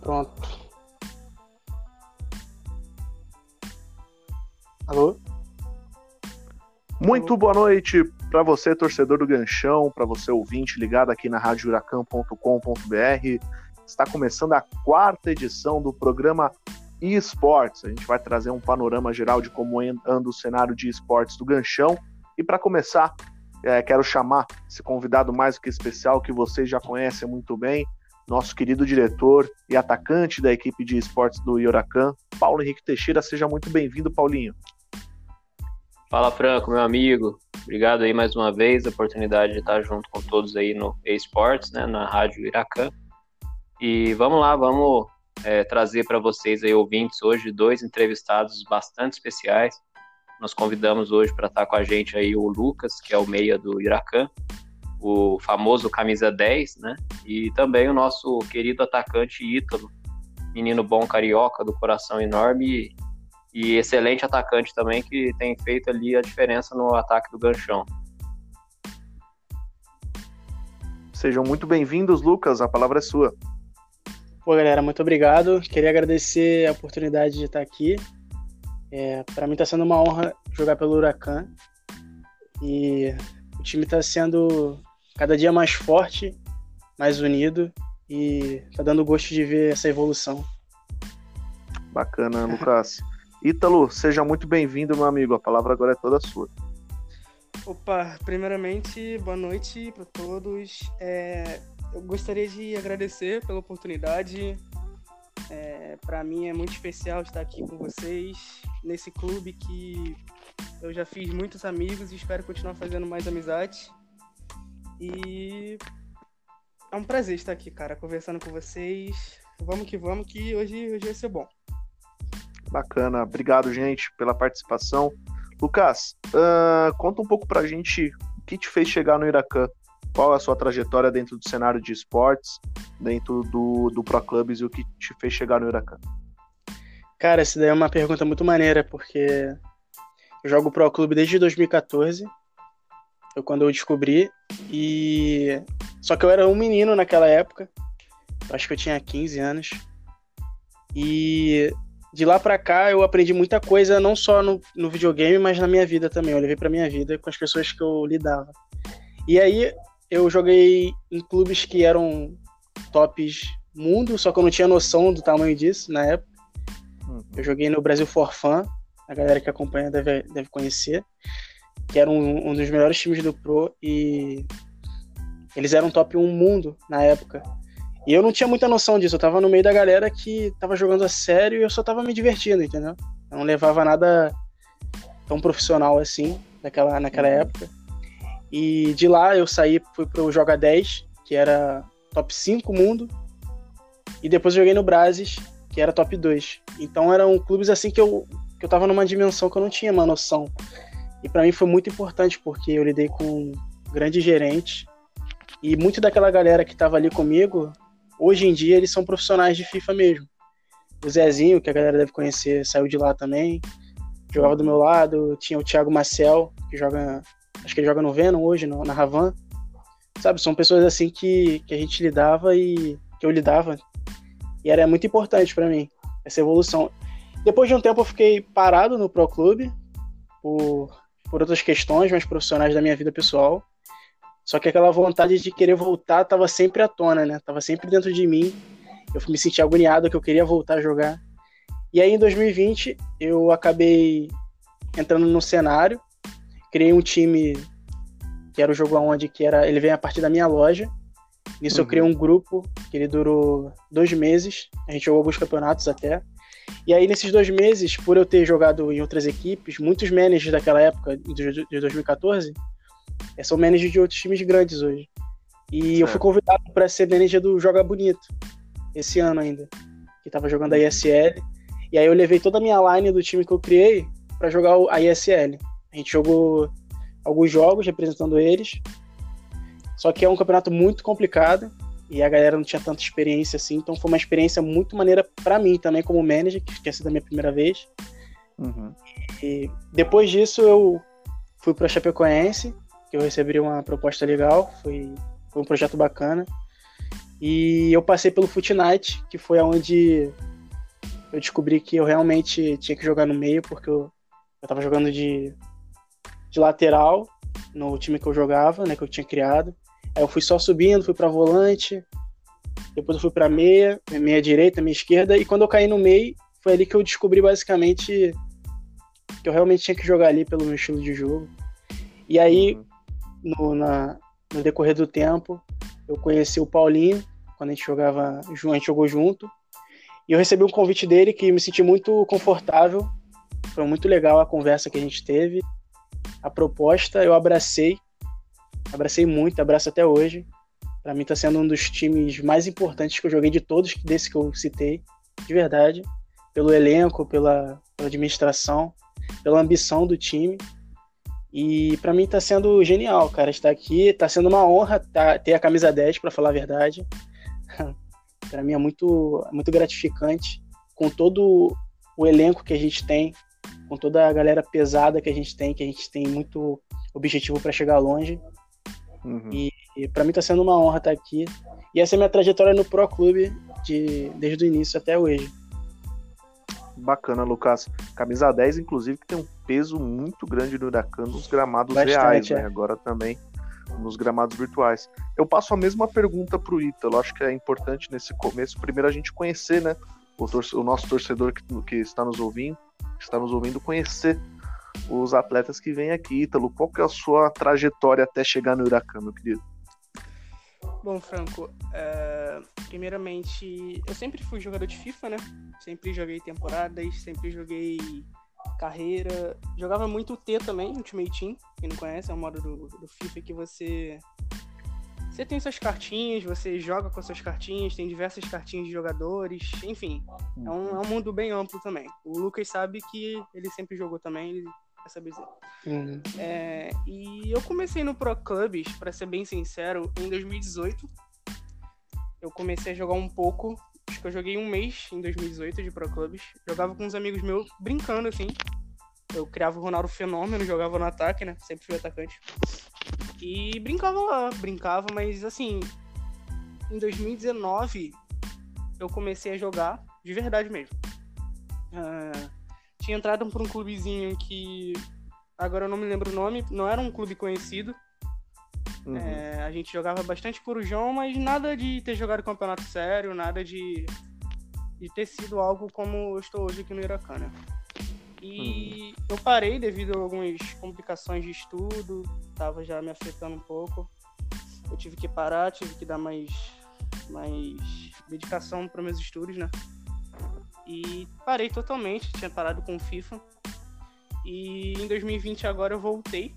Pronto. Alô? Muito boa noite para você, torcedor do Ganchão, para você ouvinte ligado aqui na radiohuracan.com.br. Está começando a quarta edição do programa eSports. A gente vai trazer um panorama geral de como anda o cenário de esportes do Ganchão. E para começar, é, quero chamar esse convidado mais do que especial, que vocês já conhecem muito bem, nosso querido diretor e atacante da equipe de esportes do Huracan, Paulo Henrique Teixeira. Seja muito bem-vindo, Paulinho. Fala, Franco, meu amigo. Obrigado aí mais uma vez, a oportunidade de estar junto com todos aí no eSports, né, na Rádio Iracan. E vamos lá, vamos é, trazer para vocês aí, ouvintes, hoje dois entrevistados bastante especiais. Nós convidamos hoje para estar com a gente aí o Lucas, que é o meia do Iracan, o famoso camisa 10, né? E também o nosso querido atacante Ítalo, menino bom carioca, do coração enorme e, e excelente atacante também, que tem feito ali a diferença no ataque do ganchão. Sejam muito bem-vindos, Lucas, a palavra é sua. Pô, galera, muito obrigado. Queria agradecer a oportunidade de estar aqui. É, para mim está sendo uma honra jogar pelo Huracan. E o time está sendo cada dia mais forte, mais unido e tá dando gosto de ver essa evolução. Bacana, Lucas. Ítalo, seja muito bem-vindo, meu amigo. A palavra agora é toda sua. Opa, primeiramente, boa noite para todos. É, eu gostaria de agradecer pela oportunidade. É, para mim é muito especial estar aqui com vocês nesse clube que eu já fiz muitos amigos e espero continuar fazendo mais amizades. E é um prazer estar aqui, cara, conversando com vocês. Vamos que vamos, que hoje, hoje vai ser bom. Bacana, obrigado, gente, pela participação. Lucas, uh, conta um pouco pra gente o que te fez chegar no Iracan. Qual é a sua trajetória dentro do cenário de esportes, dentro do, do Pro Clubs e o que te fez chegar no Iracan? Cara, essa daí é uma pergunta muito maneira, porque eu jogo Pro Clube desde 2014 foi quando eu descobri. E. Só que eu era um menino naquela época. Acho que eu tinha 15 anos. E de lá pra cá eu aprendi muita coisa, não só no, no videogame, mas na minha vida também. Eu levei pra minha vida com as pessoas que eu lidava. E aí eu joguei em clubes que eram tops mundo, só que eu não tinha noção do tamanho disso na época. Uhum. Eu joguei no Brasil for Fun, a galera que acompanha deve, deve conhecer que era um, um, dos melhores times do Pro e eles eram top 1 mundo na época. E eu não tinha muita noção disso, eu tava no meio da galera que tava jogando a sério e eu só tava me divertindo, entendeu? Eu não levava nada tão profissional assim naquela, naquela uhum. época. E de lá eu saí, fui pro Joga 10, que era top 5 mundo, e depois joguei no Brasis, que era top 2. Então eram clubes assim que eu, que eu tava numa dimensão que eu não tinha uma noção. E para mim foi muito importante porque eu lidei com um grande gerente e muito daquela galera que estava ali comigo, hoje em dia eles são profissionais de FIFA mesmo. O Zezinho, que a galera deve conhecer, saiu de lá também, jogava do meu lado. Tinha o Thiago Marcel, que joga, acho que ele joga no Venom hoje, no, na Ravan. Sabe, são pessoas assim que, que a gente lidava e que eu lidava. E era muito importante para mim essa evolução. Depois de um tempo eu fiquei parado no Pro Clube por por outras questões mais profissionais da minha vida pessoal. Só que aquela vontade de querer voltar estava sempre à tona, né? Tava sempre dentro de mim. Eu me sentia agoniado que eu queria voltar a jogar. E aí em 2020 eu acabei entrando no cenário, criei um time que era o jogo aonde que era, ele vem a partir da minha loja. Nisso uhum. eu criei um grupo que ele durou dois meses. A gente jogou alguns campeonatos até. E aí, nesses dois meses, por eu ter jogado em outras equipes, muitos managers daquela época, de 2014, eh, são managers de outros times grandes hoje. E certo. eu fui convidado para ser manager do Joga Bonito, esse ano ainda, que estava jogando a ISL. E aí eu levei toda a minha line do time que eu criei para jogar a ISL. A gente jogou alguns jogos representando eles. Só que é um campeonato muito complicado e a galera não tinha tanta experiência assim, então foi uma experiência muito maneira para mim também como manager, que tinha sido a minha primeira vez. Uhum. E depois disso eu fui para Chapecoense, que eu recebi uma proposta legal, foi, foi um projeto bacana. E eu passei pelo Fortnite, que foi onde eu descobri que eu realmente tinha que jogar no meio, porque eu, eu tava jogando de, de lateral no time que eu jogava, né, que eu tinha criado. Aí eu fui só subindo, fui para volante, depois eu fui para meia, meia direita, meia esquerda, e quando eu caí no meio, foi ali que eu descobri basicamente que eu realmente tinha que jogar ali pelo meu estilo de jogo. E aí, uhum. no, na, no decorrer do tempo, eu conheci o Paulinho, quando a gente jogava, a gente jogou junto, e eu recebi um convite dele que me senti muito confortável, foi muito legal a conversa que a gente teve, a proposta eu abracei, abracei muito, abraço até hoje. Para mim está sendo um dos times mais importantes que eu joguei de todos desse que eu citei, de verdade, pelo elenco, pela, pela administração, pela ambição do time. E para mim está sendo genial, cara, estar aqui. Está sendo uma honra tá, ter a camisa 10, para falar a verdade. para mim é muito, muito gratificante com todo o elenco que a gente tem, com toda a galera pesada que a gente tem, que a gente tem muito objetivo para chegar longe. Uhum. E, e para mim está sendo uma honra estar aqui. E essa é a minha trajetória no Pro Clube de, desde o início até hoje. Bacana, Lucas. Camisa 10, inclusive, que tem um peso muito grande no Huracan nos gramados Bastante, reais, né? É. Agora também nos gramados virtuais. Eu passo a mesma pergunta para o Ítalo. Acho que é importante nesse começo, primeiro a gente conhecer, né? O, o nosso torcedor que, que está nos ouvindo, que está nos ouvindo conhecer os atletas que vêm aqui. Ítalo, qual que é a sua trajetória até chegar no Huracan, meu querido? Bom, Franco, é... primeiramente, eu sempre fui jogador de FIFA, né? Sempre joguei temporadas, sempre joguei carreira. Jogava muito T também, Ultimate Team. Quem não conhece, é um modo do, do FIFA que você você tem suas cartinhas, você joga com suas cartinhas, tem diversas cartinhas de jogadores, enfim. É um, é um mundo bem amplo também. O Lucas sabe que ele sempre jogou também, ele vai saber dizer. Uhum. É, e eu comecei no Pro Clubs, para ser bem sincero, em 2018. Eu comecei a jogar um pouco, acho que eu joguei um mês em 2018 de Pro Clubs. Jogava com uns amigos meus, brincando assim. Eu criava o Ronaldo Fenômeno, jogava no ataque, né? Sempre fui atacante. E brincava lá, brincava, mas assim, em 2019 eu comecei a jogar de verdade mesmo. Uh, tinha entrado por um clubezinho que agora eu não me lembro o nome, não era um clube conhecido. Uhum. É, a gente jogava bastante por João, mas nada de ter jogado campeonato sério, nada de, de ter sido algo como eu estou hoje aqui no Iracana. E uhum. eu parei devido a algumas complicações de estudo, tava já me afetando um pouco. Eu tive que parar, tive que dar mais, mais dedicação para meus estudos, né? E parei totalmente, tinha parado com FIFA. E em 2020 agora eu voltei.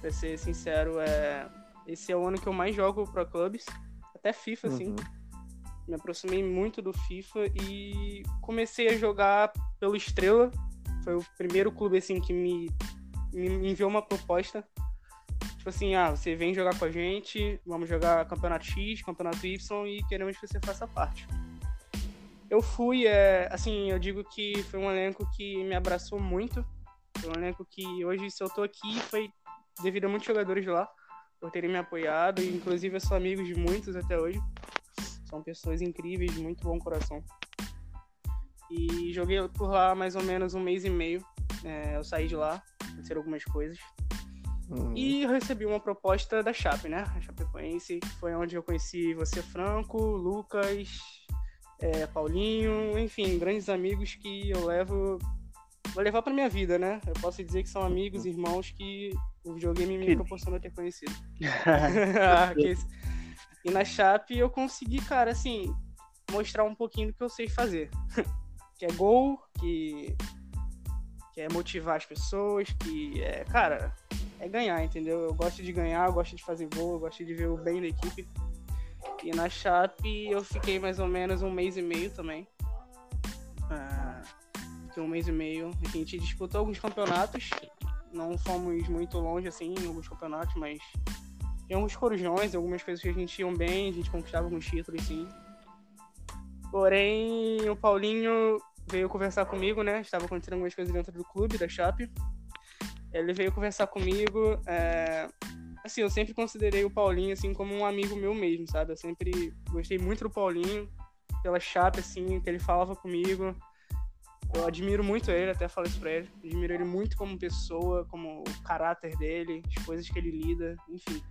Pra ser sincero, é... esse é o ano que eu mais jogo Pro Clubs. Até FIFA, assim. uhum. assim me aproximei muito do FIFA e comecei a jogar pelo Estrela. Foi o primeiro clube assim que me, me enviou uma proposta. Tipo assim, ah, você vem jogar com a gente, vamos jogar campeonato X, campeonato Y e queremos que você faça parte. Eu fui, é, assim, eu digo que foi um elenco que me abraçou muito. Foi um elenco que hoje, se eu tô aqui, foi devido a muitos jogadores lá, por terem me apoiado, e inclusive eu sou amigo de muitos até hoje. São pessoas incríveis, de muito bom coração. E joguei por lá mais ou menos um mês e meio. É, eu saí de lá, aconteceram algumas coisas. Uhum. E recebi uma proposta da Chape, né? A Chapecoense, que foi onde eu conheci você, Franco, Lucas, é, Paulinho, enfim, grandes amigos que eu levo. Vou levar pra minha vida, né? Eu posso dizer que são amigos, irmãos que o videogame me proporcionou ter conhecido. E na Chape eu consegui, cara, assim, mostrar um pouquinho do que eu sei fazer. que é gol, que, que é motivar as pessoas, que é, cara, é ganhar, entendeu? Eu gosto de ganhar, eu gosto de fazer gol, eu gosto de ver o bem da equipe. E na Chape eu fiquei mais ou menos um mês e meio também. Ah, fiquei um mês e meio. A gente disputou alguns campeonatos. Não fomos muito longe assim em alguns campeonatos, mas em alguns corujões, algumas coisas que a gente iam bem, a gente conquistava alguns títulos, sim. Porém, o Paulinho veio conversar comigo, né? Estava acontecendo algumas coisas dentro do clube, da Chape. Ele veio conversar comigo, é... assim, eu sempre considerei o Paulinho, assim, como um amigo meu mesmo, sabe? Eu sempre gostei muito do Paulinho, pela chata, assim, que ele falava comigo. Eu admiro muito ele, até falei isso pra ele. Admiro ele muito como pessoa, como o caráter dele, as coisas que ele lida, enfim.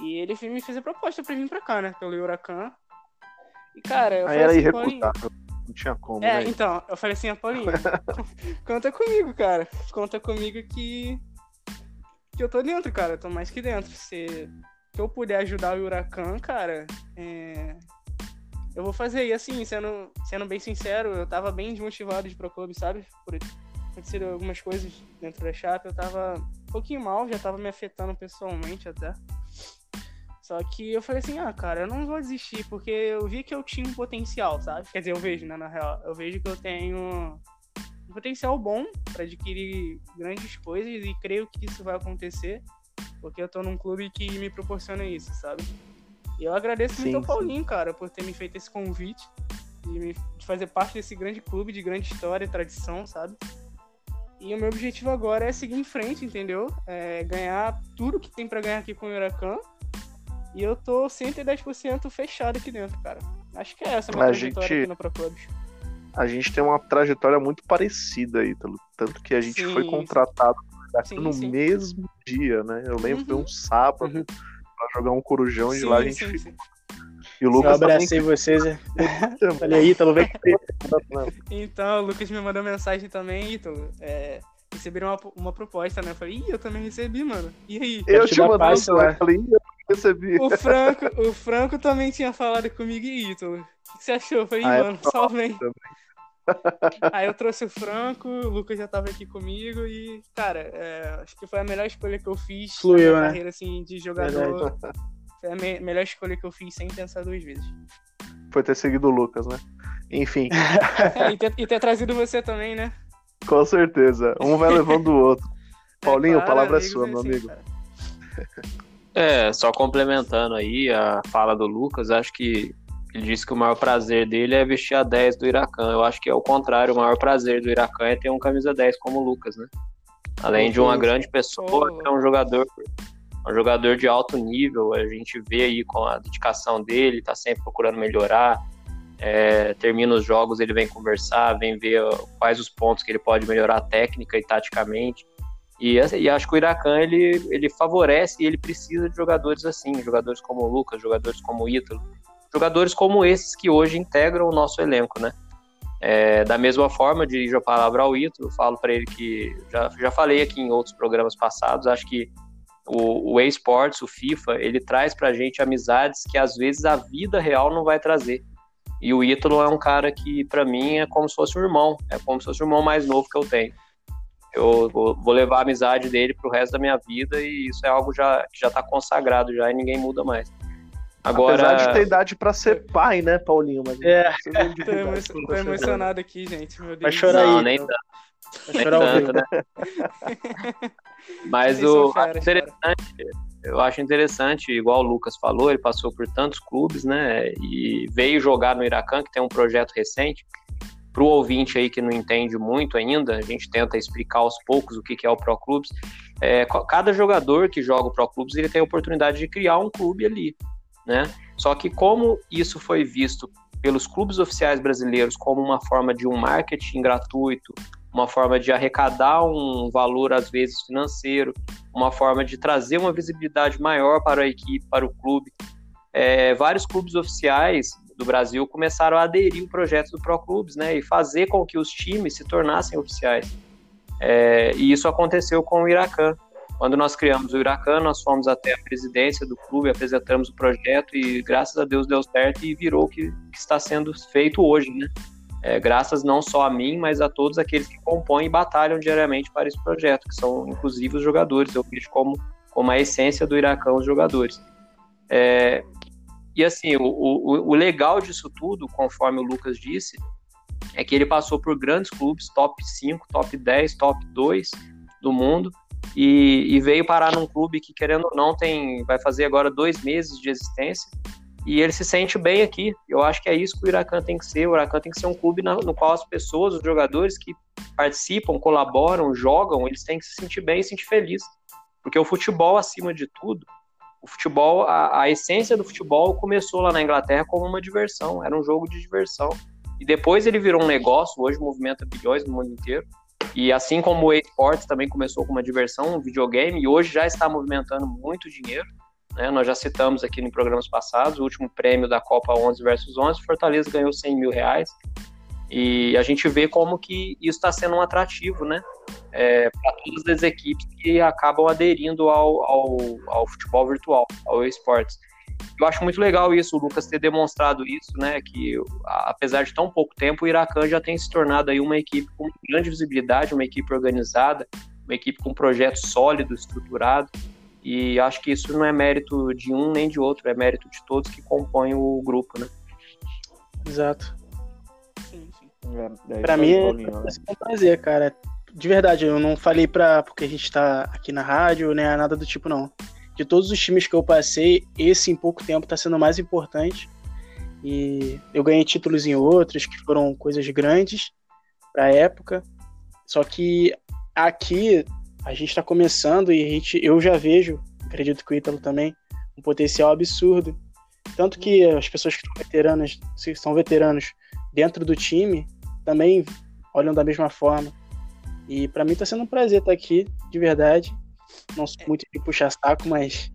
E ele me fez a proposta pra vir pra cá, né? Pelo Huracan. E, cara, eu Aí falei era assim, irrecusável. Não tinha como, É, né? então, eu falei assim, a Paulinho, conta comigo, cara. Conta comigo que. Que eu tô dentro, cara. Tô mais que dentro. Se, eu puder ajudar o Huracan, cara, é, eu vou fazer. E assim, sendo, sendo bem sincero, eu tava bem desmotivado de pro clube, sabe? Por aconteceram algumas coisas dentro da chapa, eu tava um pouquinho mal, já tava me afetando pessoalmente até. Só que eu falei assim, ah, cara, eu não vou desistir, porque eu vi que eu tinha um potencial, sabe? Quer dizer, eu vejo, né, na real. Eu vejo que eu tenho potencial bom para adquirir grandes coisas e creio que isso vai acontecer, porque eu tô num clube que me proporciona isso, sabe? E eu agradeço Sim, muito ao sim. Paulinho, cara, por ter me feito esse convite de, fazer parte desse grande clube de grande história e tradição, sabe? E o meu objetivo agora é seguir em frente, entendeu? É ganhar tudo que tem para ganhar aqui com o Huracan. E eu tô 110% fechado aqui dentro, cara. Acho que é essa a minha A trajetória gente- aqui no Pro Clubs. A gente tem uma trajetória muito parecida, Ítalo. Tanto que a gente Sim, foi contratado Sim, no sim. mesmo dia, né? Eu lembro que foi Uhum. um sábado Uhum. pra jogar um corujão e de lá a gente sim, ficou. sim. E o Eu Lucas também. abracei vocês. é. Falei, aí, Ítalo, vem comigo. Então, o Lucas me mandou mensagem também, Ítalo. É, receberam uma, uma proposta, né? Eu falei, ih, eu também recebi, mano. E aí? Eu te mandei um lá. eu falei, "Ih, eu recebi. O Franco, o Franco também tinha falado comigo e Ítalo. O que você achou? Eu falei, Ah, é mano, só vem. também. Aí eu trouxe o Franco, o Lucas já tava aqui comigo e, cara, é, acho que foi a melhor escolha que eu fiz Fluiu, na minha né? carreira, assim, de jogador. Foi a me- melhor escolha que eu fiz sem pensar duas vezes. Foi ter seguido o Lucas, né? Enfim, É, e, ter, e ter trazido você também, né? com certeza. Um vai levando o outro. Paulinho, a claro, palavra é amigos sua, meu assim, amigo. cara. É, só complementando aí a fala do Lucas, acho que ele disse que o maior prazer dele é vestir a 10 do Iracan. Eu acho que é o contrário, o maior prazer do Iracan é ter um camisa 10 como o Lucas, né? Além de uma Sim. grande pessoa, é um jogador, um jogador de alto nível. A gente vê aí com a dedicação dele, tá sempre procurando melhorar. É, termina os jogos, ele vem conversar, vem ver quais os pontos que ele pode melhorar técnica e taticamente. E, essa- e acho que o Iracan ele, ele favorece e ele precisa de jogadores assim, jogadores como o Lucas, jogadores como o Ítalo, jogadores como esses que hoje integram o nosso elenco, né? É, da mesma forma, dirijo a palavra ao Ítalo, falo para ele que já, já falei aqui em outros programas passados, acho que o, o eSports, o FIFA, ele traz pra gente amizades que às vezes a vida real não vai trazer. E o Ítalo é um cara que, pra mim, é como se fosse um irmão, é como se fosse o irmão mais novo que eu tenho. Eu vou levar a amizade dele pro resto da minha vida e isso é algo já, que já tá consagrado já e ninguém muda mais. Agora, Apesar de ter idade pra ser pai, né, Paulinho? Mas É. Tô, emo- tô emocionado aqui, gente. Meu Deus. Vai chorar não, aí. nem Então, tanto. Vai Nem chorar tanto, né? Mas vocês o cara. interessante, eu acho interessante, igual o Lucas falou, ele passou por tantos clubes, né? E veio jogar no Iracan, que tem um projeto recente. Para o ouvinte aí que não entende muito ainda, a gente tenta explicar aos poucos o que que é o Pro Clubes. É, cada jogador que joga o Pro Clubes ele tem a oportunidade de criar um clube ali, né? Só que como isso foi visto pelos clubes oficiais brasileiros como uma forma de um marketing gratuito, uma forma de arrecadar um valor às vezes financeiro, uma forma de trazer uma visibilidade maior para a equipe, para o clube. É, vários clubes oficiais do Brasil começaram a aderir ao projeto do Pro Clubes, né, e fazer com que os times se tornassem oficiais. É, e isso aconteceu com o Iracan. Quando nós criamos o Iracan, nós fomos até a presidência do clube, apresentamos o projeto e graças a Deus deu certo e virou o que, que está sendo feito hoje, né? É, graças não só a mim, mas a todos aqueles que compõem e batalham diariamente para esse projeto, que são inclusive os jogadores. Eu vejo como, como a essência do Iracan os jogadores. É, e assim, o, o, o legal disso tudo, conforme o Lucas disse, é que ele passou por grandes clubes, top 5, top 10, top 2 do mundo, e, e veio parar num clube que, querendo ou não, tem, vai fazer agora dois meses de existência, e ele se sente bem aqui. Eu acho que é isso que o Huracan tem que ser. O Huracan tem que ser um clube na- no qual as pessoas, os jogadores que participam, colaboram, jogam, eles têm que se sentir bem e se sentir feliz. Porque o futebol, acima de tudo, o futebol, a, a essência do futebol começou lá na Inglaterra como uma diversão, era um jogo de diversão. E depois ele virou um negócio, hoje movimenta bilhões no mundo inteiro. E assim como o esportes também começou com uma diversão, um videogame, e hoje já está movimentando muito dinheiro. Né? Nós já citamos aqui em programas passados, o último prêmio da Copa 11 versus 11, Fortaleza ganhou 100 mil reais. E a gente vê como que isso está sendo um atrativo, né? É, para todas as equipes que acabam aderindo ao, ao, ao futebol virtual, ao esportes. Eu acho muito legal isso, o Lucas ter demonstrado isso, né? Que apesar de tão pouco tempo, o Iracan já tem se tornado aí uma equipe com grande visibilidade, uma equipe organizada, uma equipe com um projeto sólido, estruturado. E acho que isso não é mérito de um nem de outro, é mérito de todos que compõem o grupo, né? Exato. Sim, sim. É, pra mim é, né? é um prazer, cara. De verdade, eu não falei pra, porque a gente tá aqui na rádio, nem né, nada do tipo, não de todos os times que eu passei, esse em pouco tempo está sendo mais importante. E eu ganhei títulos em outros que foram coisas grandes para a época. Só que aqui a gente está começando e gente, eu já vejo, acredito que o Ítalo também, um potencial absurdo. Tanto que as pessoas que são veteranas, são veteranos dentro do time, também olham da mesma forma. E para mim está sendo um prazer estar aqui, de verdade. Não sou muito de puxar saco, mas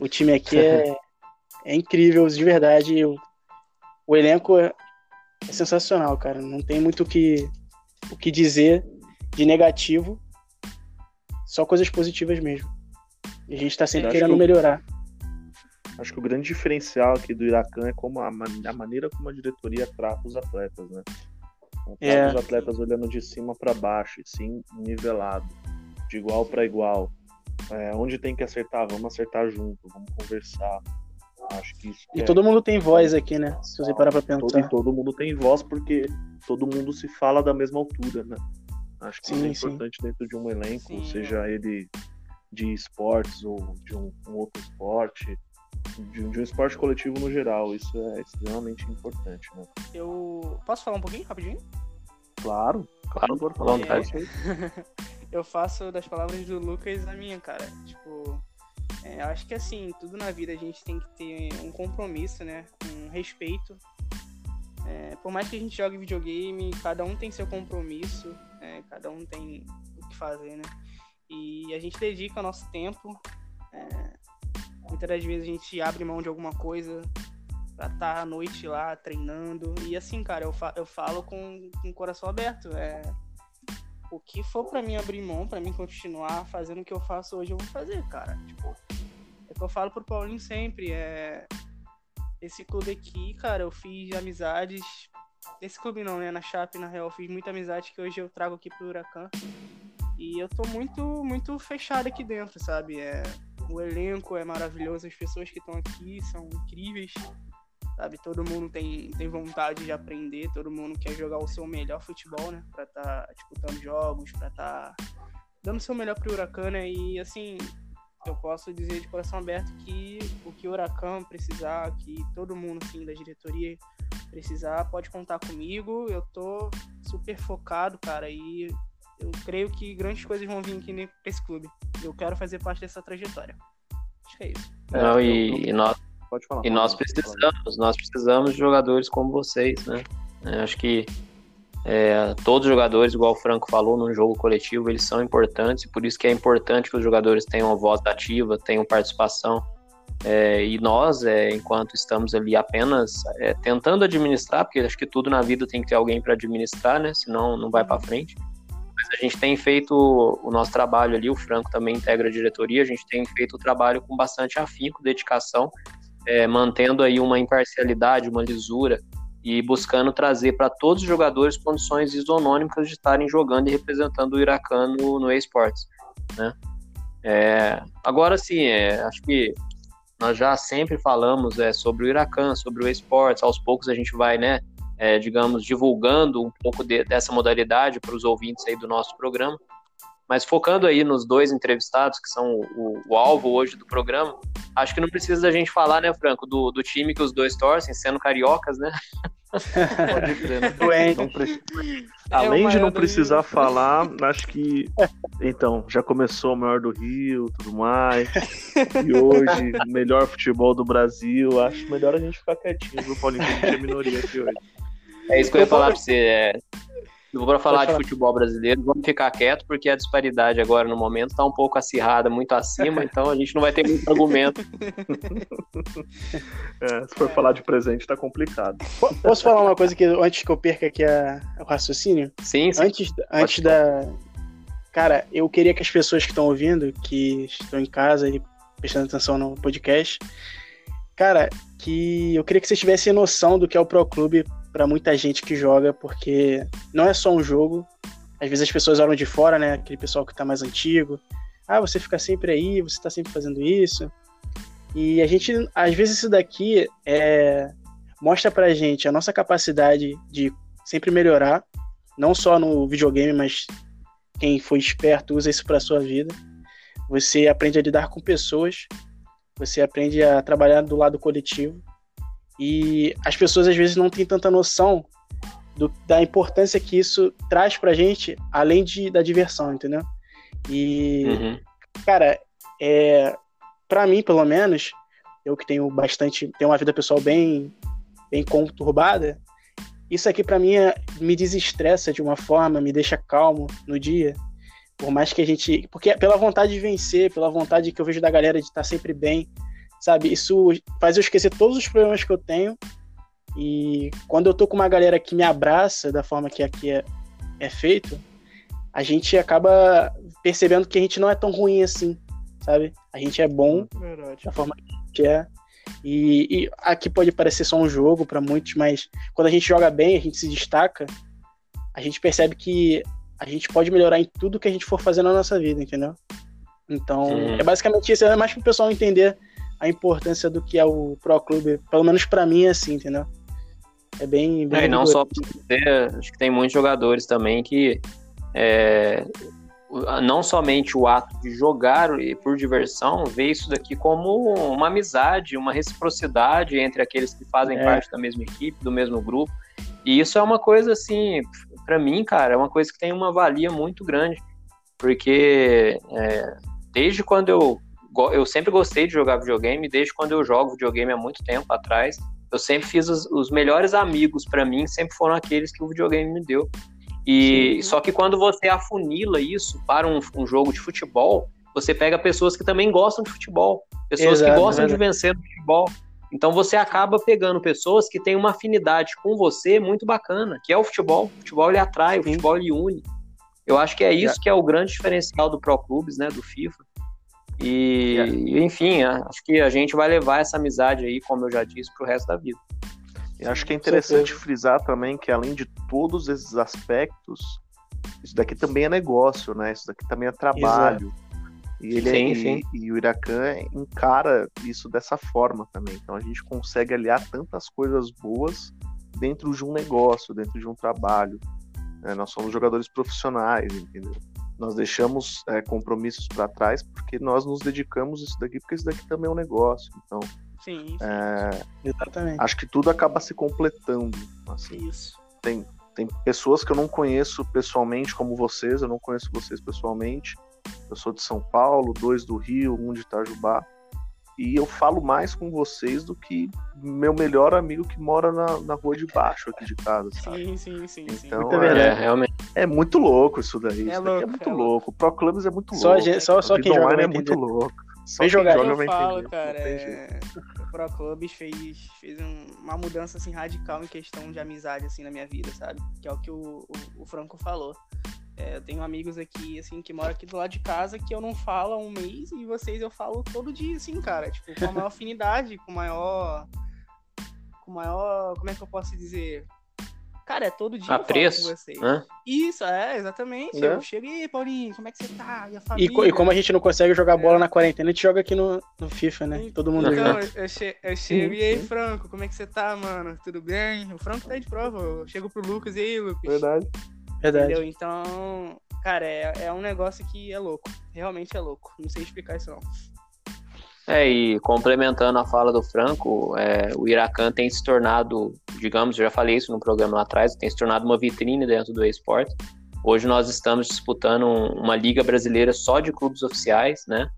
o time aqui é, é incrível, de verdade. O, o elenco é, é, sensacional, cara. Não tem muito o que, o que dizer de negativo. Só coisas positivas mesmo. E a gente tá sempre querendo que melhorar. Acho que o grande diferencial aqui do Iracan é como a, a maneira como a diretoria trata os atletas, né? Não trata é. os atletas olhando de cima para baixo, e sim nivelado, de igual para igual. É, onde tem que acertar, vamos acertar junto, vamos conversar. Acho que isso. E é... todo mundo tem voz aqui, né? Se você parar pra pensar. Todo, todo mundo tem voz porque todo mundo se fala da mesma altura, né? Acho que sim, isso é importante sim. dentro de um elenco, sim. seja ele de esportes ou de um, um outro esporte, de, de, um esporte coletivo no geral. Isso é extremamente importante, né? Eu posso falar um pouquinho rapidinho? Claro, claro, por favor. eu faço das palavras do Lucas a minha, cara. Tipo, é, acho que assim, tudo na vida a gente tem que ter um compromisso, né? Um respeito. É, por mais que a gente jogue videogame, cada um tem seu compromisso, é, cada um tem o que fazer, né? E a gente dedica o nosso tempo. É, muitas das vezes a gente abre mão de alguma coisa pra estar tá à noite lá treinando. E assim, cara, eu, fa eu falo com, com o coração aberto. É, o que for para mim abrir mão, para mim continuar fazendo o que eu faço hoje, eu vou fazer, cara. Tipo, é que eu falo pro Paulinho sempre, é esse clube aqui, cara, eu fiz amizades. Esse clube não, né? Na Chape, na real, eu fiz muita amizade que hoje eu trago aqui pro Huracan. E eu tô muito, muito fechado aqui dentro, sabe? É, o elenco é maravilhoso, as pessoas que estão aqui são incríveis sabe? Todo mundo tem, tem vontade de aprender, todo mundo quer jogar o seu melhor futebol, né? Pra estar tá disputando jogos, pra estar tá dando o seu melhor pro Huracan, né? E assim, eu posso dizer de coração aberto que o que o Huracan precisar, que todo mundo, assim, da diretoria precisar, pode contar comigo. Eu tô super focado, cara, e eu creio que grandes coisas vão vir aqui nesse clube. Eu quero fazer parte dessa trajetória. Acho que é isso. Não, e, e nós Pode falar. E nós precisamos, nós precisamos de jogadores como vocês, né? Eu acho que é, todos os jogadores, igual o Franco falou, num jogo coletivo, eles são importantes, e por isso que é importante que os jogadores tenham voz ativa, tenham participação. É, e nós, é, enquanto estamos ali apenas é, tentando administrar, porque acho que tudo na vida tem que ter alguém para administrar, né? Senão não vai para frente. Mas a gente tem feito o nosso trabalho ali, o Franco também integra a diretoria, a gente tem feito o trabalho com bastante afinco, dedicação, é, mantendo aí uma imparcialidade, uma lisura e buscando trazer para todos os jogadores condições isonômicas de estarem jogando e representando o Iracan no, no eSports, né? É, agora sim, é, acho que nós já sempre falamos é, sobre o Iracan, sobre o esportes, aos poucos a gente vai, né, é, digamos, divulgando um pouco de, dessa modalidade para os ouvintes aí do nosso programa. Mas focando aí nos dois entrevistados, que são o, o, alvo hoje do programa, acho que não precisa a gente falar, né, Franco, do, do time que os dois torcem, sendo cariocas, né? Pode né? Doente. Não pre- É Além de não precisar Rio. falar, acho que. Então, já começou o maior do Rio, tudo mais. E hoje, melhor futebol do Brasil. Acho melhor a gente ficar quietinho, viu, Paulinho? Que a gente é minoria aqui hoje. É isso que eu ia falar pra você. É... Vou pra falar de futebol brasileiro, vamos ficar quieto, porque a disparidade agora no momento tá um pouco acirrada, muito acima, então a gente não vai ter muito argumento. É, se for falar de presente, tá complicado. Po- Posso falar uma coisa que antes que eu perca aqui a- o raciocínio? Sim, sim. Antes, antes da. Cara, eu queria que as pessoas que estão ouvindo, que estão em casa e prestando atenção no podcast, cara, que eu queria que vocês tivessem noção do que é o Pro Clube para muita gente que joga, porque não é só um jogo. Às vezes as pessoas olham de fora, né? Aquele pessoal que tá mais antigo. Ah, você fica sempre aí, você tá sempre fazendo isso. E a gente, às vezes, isso daqui é, mostra pra gente a nossa capacidade de sempre melhorar, não só no videogame, mas quem foi esperto usa isso para sua vida. Você aprende a lidar com pessoas, você aprende a trabalhar do lado coletivo. E as pessoas às vezes não têm tanta noção do- da importância que isso traz pra gente, além de, da diversão, entendeu? E Uhum. cara, é, para mim, pelo menos, eu que tenho bastante, tenho uma vida pessoal bem, bem conturbada, isso aqui pra mim é- me desestressa de uma forma, me deixa calmo no dia. Por mais que a gente, porque é pela vontade de vencer, pela vontade que eu vejo da galera de estar sempre bem, sabe? Isso faz eu esquecer todos os problemas que eu tenho. E quando eu tô com uma galera que me abraça da forma que aqui é, é feito, a gente acaba percebendo que a gente não é tão ruim assim, sabe? A gente é bom Verdade. da forma que a gente é. E, e aqui pode parecer só um jogo para muitos, mas quando a gente joga bem, a gente se destaca, a gente percebe que a gente pode melhorar em tudo que a gente for fazer na nossa vida, entendeu? Então, Uhum. é basicamente isso, é mais pro pessoal entender a importância do que é o Pro Clube, pelo menos para mim é assim, entendeu? É bem, bem É, e não só você, acho que tem muitos jogadores também que é, não somente o ato de jogar e por diversão, vê isso daqui como uma amizade, uma reciprocidade entre aqueles que fazem É. parte da mesma equipe, do mesmo grupo. E isso é uma coisa assim, pra mim, cara, é uma coisa que tem uma valia muito grande, porque é, desde quando eu eu sempre gostei de jogar videogame, desde quando eu jogo videogame há muito tempo atrás, eu sempre fiz os, os melhores amigos pra mim, sempre foram aqueles que o videogame me deu. E só que quando você afunila isso para um, um jogo de futebol, você pega pessoas que também gostam de futebol, pessoas Exato, que gostam de verdade. vencer no futebol. Então você acaba pegando pessoas que têm uma afinidade com você muito bacana, que é o futebol. O futebol ele atrai, o Sim. futebol ele une. Eu acho que é isso que é o grande diferencial do Pro Clubes, né, do FIFA. E, enfim, acho que a gente vai levar essa amizade aí, como eu já disse, pro resto da vida. E acho que é interessante frisar também que além de todos esses aspectos, isso daqui também é negócio, né? Isso daqui também é trabalho. E, ele é- Sim, e- sim. e o Iracan encara isso dessa forma também. Então a gente consegue aliar tantas coisas boas dentro de um negócio, dentro de um trabalho. né? Nós somos jogadores profissionais, entendeu? Nós deixamos é, compromissos para trás porque nós nos dedicamos a isso daqui, porque isso daqui também é um negócio. Então, Sim, sim. é, Exatamente. acho que tudo acaba se completando. Assim Isso. tem pessoas que eu não conheço pessoalmente, como vocês, eu não conheço vocês pessoalmente. Eu sou de São Paulo, dois do Rio, um de Itajubá. E eu falo mais com vocês do que meu melhor amigo que mora na, na rua de baixo aqui de casa, sabe? Sim, sim, sim, sim. Então Muito é, verdade. É, realmente. é muito louco isso daí. Isso É daqui é louco, muito é louco. O Pro Clubs é muito Só, louco. gente, só, só quem joga é muito louco. Só Vem quem jogar. joga eu falo, entender. cara, é... o Pro Clubs fez, fez um- uma mudança assim radical em questão de amizade assim na minha vida, sabe? Que é o que o, o, o Franco falou. É, eu tenho amigos aqui, assim, que moram aqui do lado de casa que eu não falo há um mês e vocês eu falo todo dia, assim, cara. Tipo, com a maior afinidade, com maior. Com maior. Como é que eu posso dizer? Cara, é todo dia eu falo Apreço, com vocês. né? Isso, é, exatamente. Né? Eu chego, e aí, Paulinho, como é que você tá? E a E, família? e como a gente não consegue jogar bola É. na quarentena, a gente joga aqui no, no FIFA, né? Todo mundo Então, junto. eu, eu che- eu chego, e aí, Franco, como é que você tá, mano? Tudo bem? O Franco tá aí de prova. Eu chego pro Lucas, e aí, Lucas? Verdade. Verdade. Entendeu? Então, cara, é, é um negócio que é louco. Realmente é louco. Não sei explicar isso, não. É, e complementando a fala do Franco, é, o Iracan tem se tornado digamos, eu já falei isso no programa lá atrás, tem se tornado uma vitrine dentro do esporte. Hoje nós estamos disputando uma liga brasileira só de clubes oficiais, né?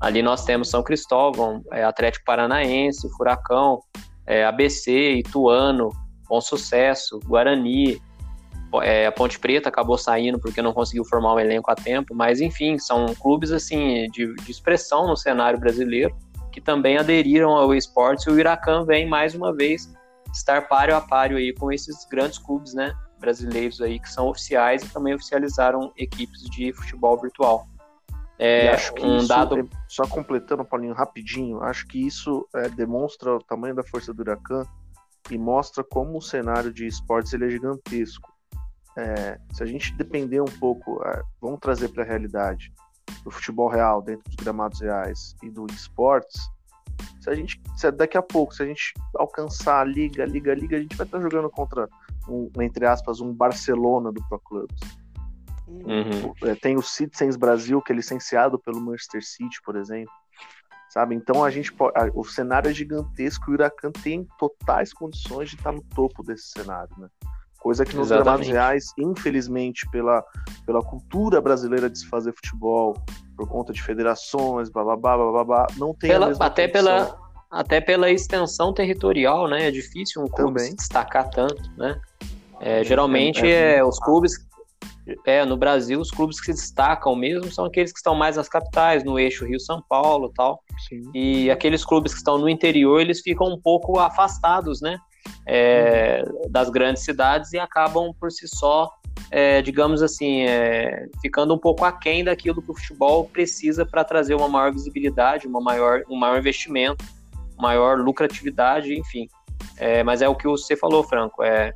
Ali nós temos São Cristóvão, é, Atlético Paranaense, Furacão, é, ABC, Ituano, Bom Sucesso, Guarani, é, a Ponte Preta acabou saindo porque não conseguiu formar um elenco a tempo, mas enfim, são clubes assim de, de expressão no cenário brasileiro que também aderiram ao esporte e o Huracan vem mais uma vez estar páreo a páreo aí com esses grandes clubes, né, brasileiros aí que são oficiais e também oficializaram equipes de futebol virtual. É, acho que um isso, dado... É, só completando, Paulinho, rapidinho, acho que isso é, demonstra o tamanho da força do Huracan e mostra como o cenário de esportes ele é gigantesco. É, se a gente depender um pouco, é, vamos trazer para a realidade do futebol real dentro dos gramados reais e do esportes, se a gente, se daqui a pouco, se a gente alcançar a liga, liga, liga, a gente vai estar jogando contra um, entre aspas, um Barcelona do Pro Clubs. Uhum. É, tem o Citizens Brasil, que é licenciado pelo Manchester City, por exemplo. Sabe? Então a gente pode, o cenário é gigantesco e o Huracan tem totais condições de estar no topo desse cenário, né? Coisa que nos gramados reais, infelizmente, pela, pela cultura brasileira de se fazer futebol, por conta de federações, blá blá blá blá, blá não tem pela, até condição. pela Até pela extensão territorial, né? É difícil um clube Também. se destacar tanto, né? É, geralmente é, é, é os clubes é, no Brasil, os clubes que se destacam mesmo são aqueles que estão mais nas capitais, no eixo Rio-São Paulo tal. Sim. E aqueles clubes que estão no interior, eles ficam um pouco afastados, né? É, uhum. Das grandes cidades e acabam por si só, é, digamos assim, é, ficando um pouco aquém daquilo que o futebol precisa para trazer uma maior visibilidade, uma maior, um maior investimento, maior lucratividade, enfim. É, mas é o que você falou, Franco. É,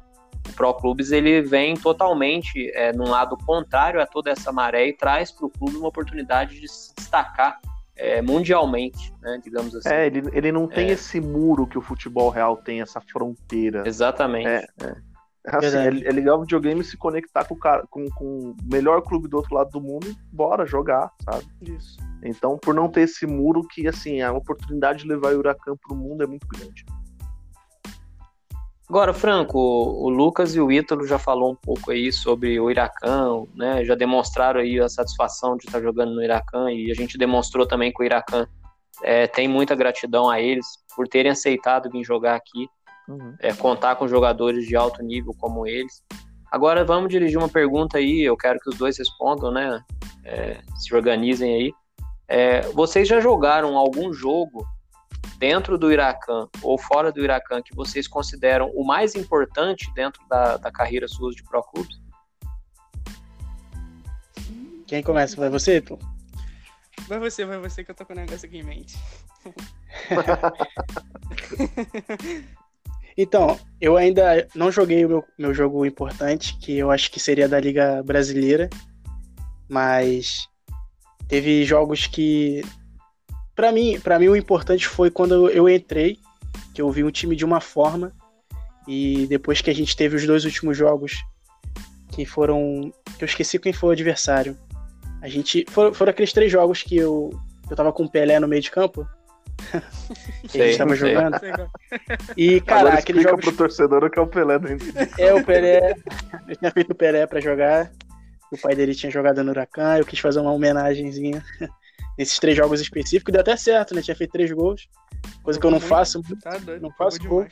o Pro Clubes ele vem totalmente é, num lado contrário a toda essa maré e traz para o clube uma oportunidade de se destacar é, mundialmente, né, digamos assim. É, ele, ele não tem é. esse muro que o futebol real tem, essa fronteira. Exatamente. É, é. Assim, é, é, legal o videogame se conectar com o, cara, com, com o melhor clube do outro lado do mundo e bora jogar, sabe? Isso. Então, por não ter esse muro que, assim, a oportunidade de levar o Huracan para o mundo é muito grande. Agora, Franco, o Lucas e o Ítalo já falou um pouco aí sobre o Iracan, né? Já demonstraram aí a satisfação de estar jogando no Iracan e a gente demonstrou também que o Iracan é, tem muita gratidão a eles por terem aceitado vir jogar aqui, uhum. é, contar com jogadores de alto nível como eles. Agora vamos dirigir uma pergunta aí, eu quero que os dois respondam, né? É, se organizem aí. É, vocês já jogaram algum jogo dentro do Iracan ou fora do Iracan que vocês consideram o mais importante dentro da, da carreira sua de Pro Clubes? Quem começa? Vai você, pô? Vai você, vai você que eu tô com o negócio aqui em mente. então, eu ainda não joguei o meu, meu jogo importante, que eu acho que seria da Liga Brasileira, mas teve jogos que para mim, para mim o importante foi quando eu entrei, que eu vi um time de uma forma e depois que a gente teve os dois últimos jogos que foram, que eu esqueci quem foi o adversário. A gente foram, foram aqueles três jogos que eu eu tava com o Pelé no meio de campo. que a gente tava jogando. E, cara, Agora aquele jogo. pro torcedor o que é o Pelé do É, o Pelé. Eu tinha feito o Pelé pra jogar. O pai dele tinha jogado no Huracan. Eu quis fazer uma homenagenzinha nesses três jogos específicos, deu até certo, né? Tinha feito três gols, coisa que eu não faço. Tá doido, não faço gol.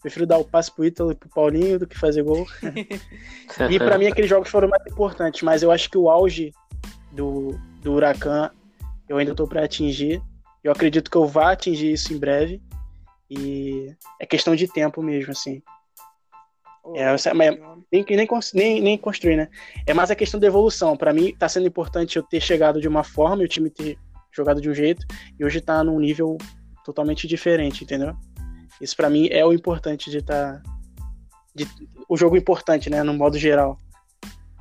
Prefiro dar o passe pro Ítalo e pro Paulinho do que fazer gol. e para mim aqueles jogos foram mais importantes, mas eu acho que o auge do, do Huracan eu ainda tô para atingir. Eu acredito que eu vá atingir isso em breve. E é questão de tempo mesmo, assim. É, nem, nem, nem, nem construir, né? É mais a questão da evolução. Para mim, tá sendo importante eu ter chegado de uma forma e o time ter jogado de um jeito, e hoje tá num nível totalmente diferente, entendeu? Isso para mim é o importante de estar. Tá, de, o jogo importante, né? No modo geral.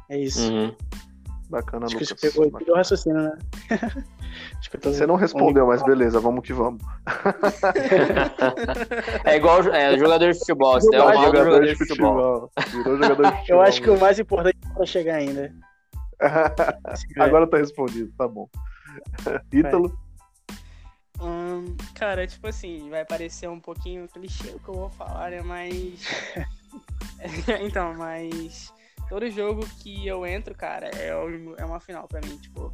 É isso. Uhum. Bacana, Acho Lucas. Que você pegou o raciocínio, né? Você não respondeu, mas beleza, vamos que vamos. é igual é, jogador de futebol, você é o jogador, jogador de futebol. Virou jogador de futebol. Eu acho que o mais importante é chegar ainda. Agora tá respondido, tá bom. Ítalo? Hum, cara, tipo assim, vai parecer um pouquinho clichê o que eu vou falar, né? Mas. então, mas. Todo jogo que eu entro, cara, é, é uma final pra mim. Tipo,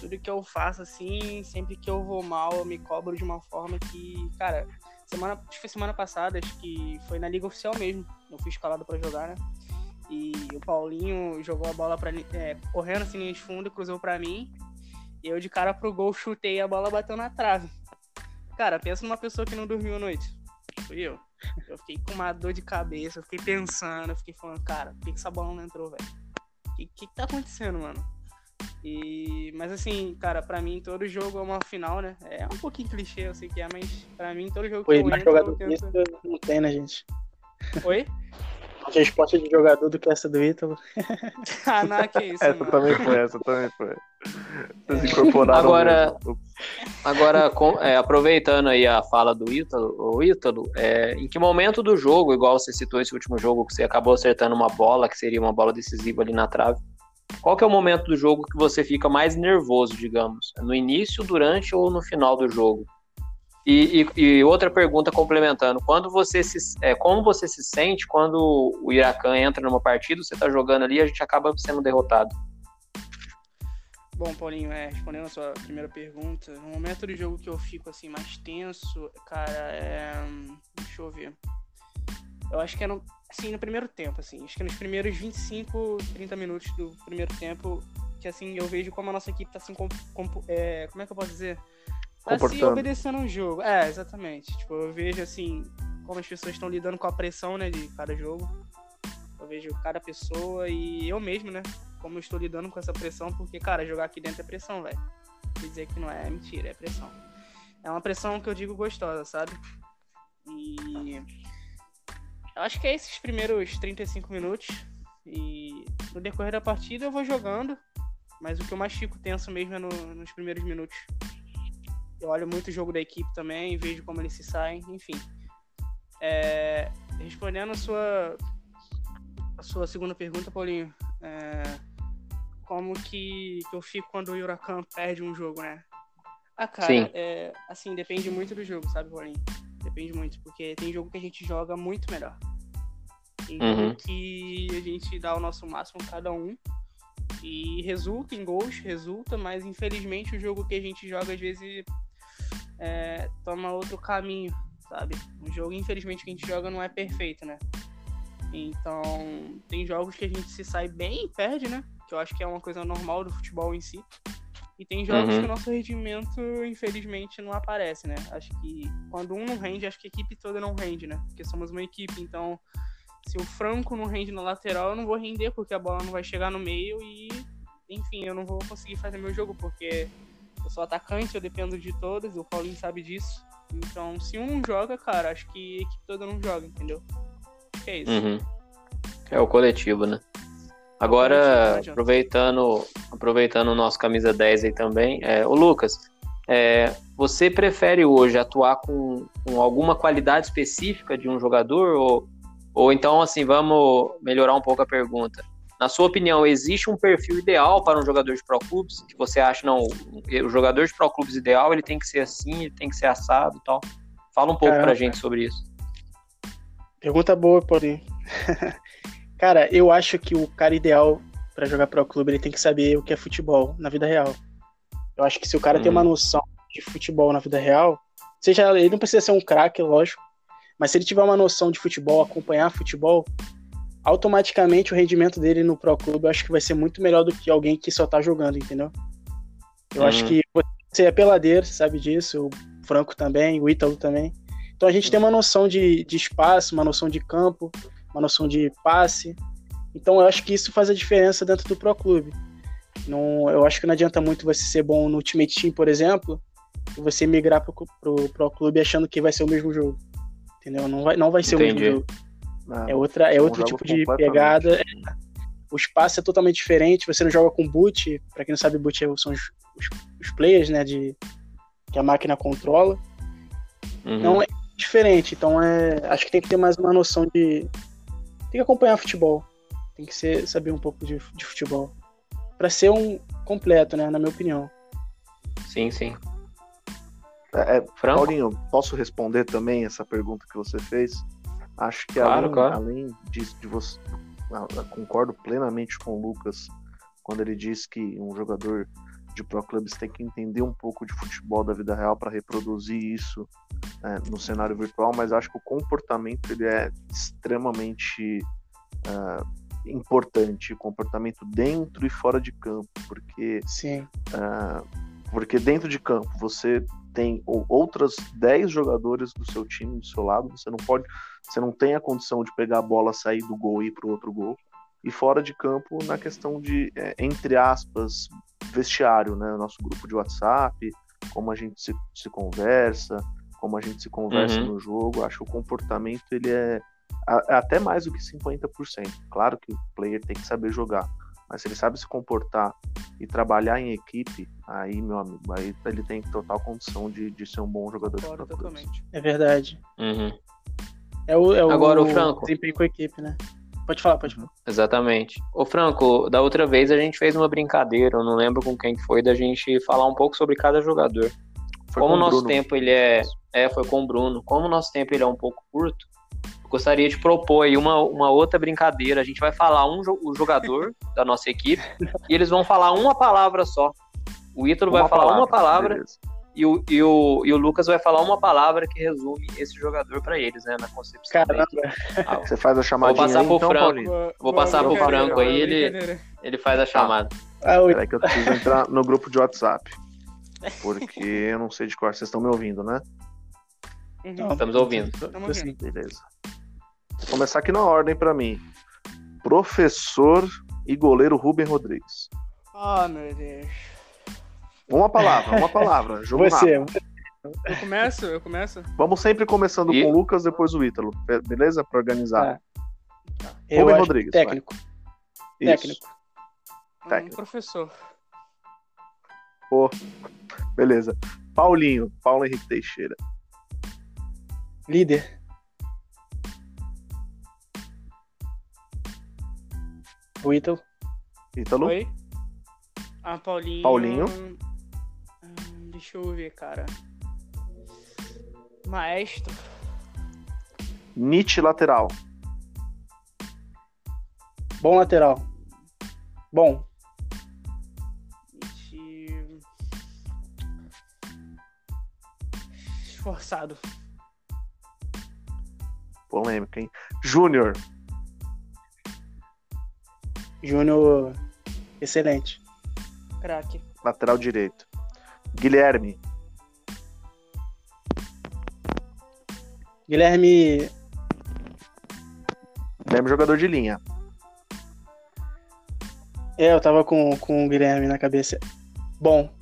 tudo que eu faço, assim, sempre que eu vou mal, eu me cobro de uma forma que, cara, semana, acho que foi semana passada, acho que foi na Liga Oficial mesmo. Eu fui escalado para jogar, né? E o Paulinho jogou a bola pra, é, correndo assim linha de fundo, cruzou para mim. E eu de cara pro gol chutei a bola bateu na trave. Cara, pensa numa pessoa que não dormiu a noite. Fui eu. Eu fiquei com uma dor de cabeça, eu fiquei pensando, eu fiquei falando, cara, por que, que essa bola não entrou, velho? O que, que, que tá acontecendo, mano? E, mas assim, cara, pra mim todo jogo é uma final, né? É um pouquinho clichê, eu sei que é, mas pra mim todo jogo Foi, que eu mais entro, jogador eu que tento... isso não tem, né, gente? Oi? A resposta de jogador do que essa do Ítalo. ah, não, que isso, Essa mano. também foi, essa também foi. Vocês incorporaram Agora- mesmo. Agora, com- é, aproveitando aí a fala do Ítalo, o Ítalo, é, em que momento do jogo, igual você citou esse último jogo, que você acabou acertando uma bola, que seria uma bola decisiva ali na trave, qual que é o momento do jogo que você fica mais nervoso, digamos? No início, durante ou no final do jogo? E, e- e outra pergunta complementando, quando você se, é, como você se sente quando o Iracan entra numa partida, você tá jogando ali e a gente acaba sendo derrotado? Bom, Paulinho, é, respondendo a sua primeira pergunta, no momento do jogo que eu fico assim mais tenso, cara, é. Deixa eu ver. Eu acho que é no, assim, no primeiro tempo, assim. Acho que nos primeiros 25, 30 minutos do primeiro tempo, que assim, eu vejo como a nossa equipe tá assim, com, com- é, como é que eu posso dizer? Tá se Comportando. obedecendo ao jogo. É, exatamente. Tipo, eu vejo assim, como as pessoas estão lidando com a pressão, né, de cada jogo. Eu vejo cada pessoa e eu mesmo, né? Como eu estou lidando com essa pressão, porque, cara, jogar aqui dentro é pressão, velho. Dizer que não é mentira, é pressão. É uma pressão que eu digo gostosa, sabe? E. Eu acho que é esses primeiros 35 minutos. E no decorrer da partida eu vou jogando. Mas o que eu mais fico tenso mesmo é no- nos primeiros minutos. Eu olho muito o jogo da equipe também, vejo como eles se saem, enfim. É, respondendo a sua, a sua segunda pergunta, Paulinho, é, como que, que eu fico quando o Huracan perde um jogo, né? Ah, cara, Sim. é, assim, depende muito do jogo, sabe, Paulinho? Depende muito, porque tem jogo que a gente joga muito melhor. Tem Uhum. jogo que a gente dá o nosso máximo cada um e resulta em gols, resulta, mas infelizmente o jogo que a gente joga às vezes é, toma outro caminho, sabe? O jogo, infelizmente, que a gente joga não é perfeito, né? Então, tem jogos que a gente se sai bem e perde, né? Que eu acho que é uma coisa normal do futebol em si. E tem jogos Uhum. que o nosso rendimento, infelizmente, não aparece, né? Acho que quando um não rende, acho que a equipe toda não rende, né? Porque somos uma equipe, então se o Franco não rende na lateral, eu não vou render, porque a bola não vai chegar no meio e, enfim, eu não vou conseguir fazer meu jogo, porque eu sou atacante, eu dependo de todos, o Paulinho sabe disso. Então, se um não joga, cara, acho que a equipe toda não joga, entendeu? Acho que é isso. Uhum. É o coletivo, né? Agora, aproveitando, aproveitando o nosso camisa 10 aí também, é, o Lucas, é, você prefere hoje atuar com, com alguma qualidade específica de um jogador? Ou, ou então, assim, vamos melhorar um pouco a pergunta. Na sua opinião, existe um perfil ideal para um jogador de pro clubes? Que você acha, não, o jogador de pro clubes ideal, ele tem que ser assim, ele tem que ser assado e tal. Fala um pouco pra Caramba. gente sobre isso. Pergunta boa, Paulinho. cara, eu acho que o cara ideal pra jogar pro clube ele tem que saber o que é futebol na vida real. Eu acho que se o cara tem Uhum. uma noção de futebol na vida real, seja ele não precisa ser um craque, lógico, mas se ele tiver uma noção de futebol, acompanhar futebol, automaticamente o rendimento dele no pro clube eu acho que vai ser muito melhor do que alguém que só tá jogando, entendeu? Eu Uhum. acho que você é peladeiro, você sabe disso, o Franco também, o Ítalo também. Então a gente tem uma noção de, de espaço, uma noção de campo, uma noção de passe. Então eu acho que isso faz a diferença dentro do Pro Clube. Não, eu acho que não adianta muito você ser bom no Ultimate Team, por exemplo, e você migrar pro, pro Pro Clube achando que vai ser o mesmo jogo. Entendeu? Não vai, não vai ser o Entendi. mesmo jogo. Ah, É, outra, é São outro tipo de pegada. O espaço é totalmente diferente. Você não joga com boot. Pra quem não sabe, boot é- são os, os, os players, né? De, que a máquina controla. Uhum. Não é diferente. Então é, acho que tem que ter mais uma noção de. Tem que acompanhar futebol. Tem que ser, saber um pouco de, de futebol. Pra ser um completo, né? Na minha opinião. Sim, sim. É, é, Paulinho, posso responder também essa pergunta que você fez? Acho que claro, além, claro. além disso, de você. concordo plenamente com o Lucas quando ele diz que um jogador de pro clubs tem que entender um pouco de futebol da vida real para reproduzir isso é, no cenário virtual, mas acho que o comportamento ele é extremamente uh, importante, o comportamento dentro e fora de campo, porque sim, uh, porque dentro de campo você tem outras 10 jogadores do seu time do seu lado, você não pode, você não tem a condição de pegar a bola, sair do gol e ir para o outro gol. E fora de campo, na questão de, entre aspas, vestiário, né? Nosso grupo de WhatsApp, como a gente se, se conversa, como a gente se conversa uhum. no jogo. Acho que o comportamento ele é, é até mais do que 50%. Claro que o player tem que saber jogar, mas se ele sabe se comportar e trabalhar em equipe, aí, meu amigo, aí ele tem total condição de, de ser um bom jogador Concordo, de totalmente. É verdade. Uhum. É o, é Agora, o Franco. desempenho com a equipe, né? Pode falar, pode falar. Exatamente. Ô, Franco, da outra vez a gente fez uma brincadeira, eu não lembro com quem foi, da gente falar um pouco sobre cada jogador. Foi Como o nosso Bruno. tempo ele é. É, foi com o Bruno. Como o nosso tempo ele é um pouco curto, eu gostaria de propor aí uma, uma outra brincadeira. A gente vai falar um o jogador da nossa equipe e eles vão falar uma palavra só. O Ítalo vai falar palavra, uma palavra beleza e o, e, o, e o Lucas vai falar uma palavra que resume esse jogador para eles, né? Na concepção. Caramba. Ah, Você faz a chamada. Vou passar aí, pro então, Franco. Vou passar pro Franco aí, ele, ele faz a chamada. Ah, Peraí que eu preciso entrar no grupo de WhatsApp. Porque eu não sei de qual vocês estão me ouvindo, né? Uhum. Estamos ouvindo. Estamos ouvindo. Beleza. Vou começar aqui na ordem para mim. Professor e goleiro Rubem Rodrigues. Oh, meu Deus. Uma palavra, uma palavra. Jogo Você. rápido. Eu começo? Eu começo? Vamos sempre começando E- com o Lucas, depois o Ítalo. Be- Beleza? Pra organizar. Eu Rubem acho Rodrigues, Técnico. Isso. Técnico. Um Técnico. professor. Pô, beleza. Paulinho, Paulo Henrique Teixeira. Líder. O Ítalo. Ítalo. Oi? Ah, Paulinho. Paulinho. Deixa eu ver, cara. Maestro. Nietzsche lateral. Bom lateral. Bom. Gente... Esforçado. Polêmica, hein? Júnior. Júnior. Excelente. Craque. Lateral direito. Guilherme. Guilherme. Guilherme, jogador de linha. É, eu tava com, com o Guilherme na cabeça. Bom.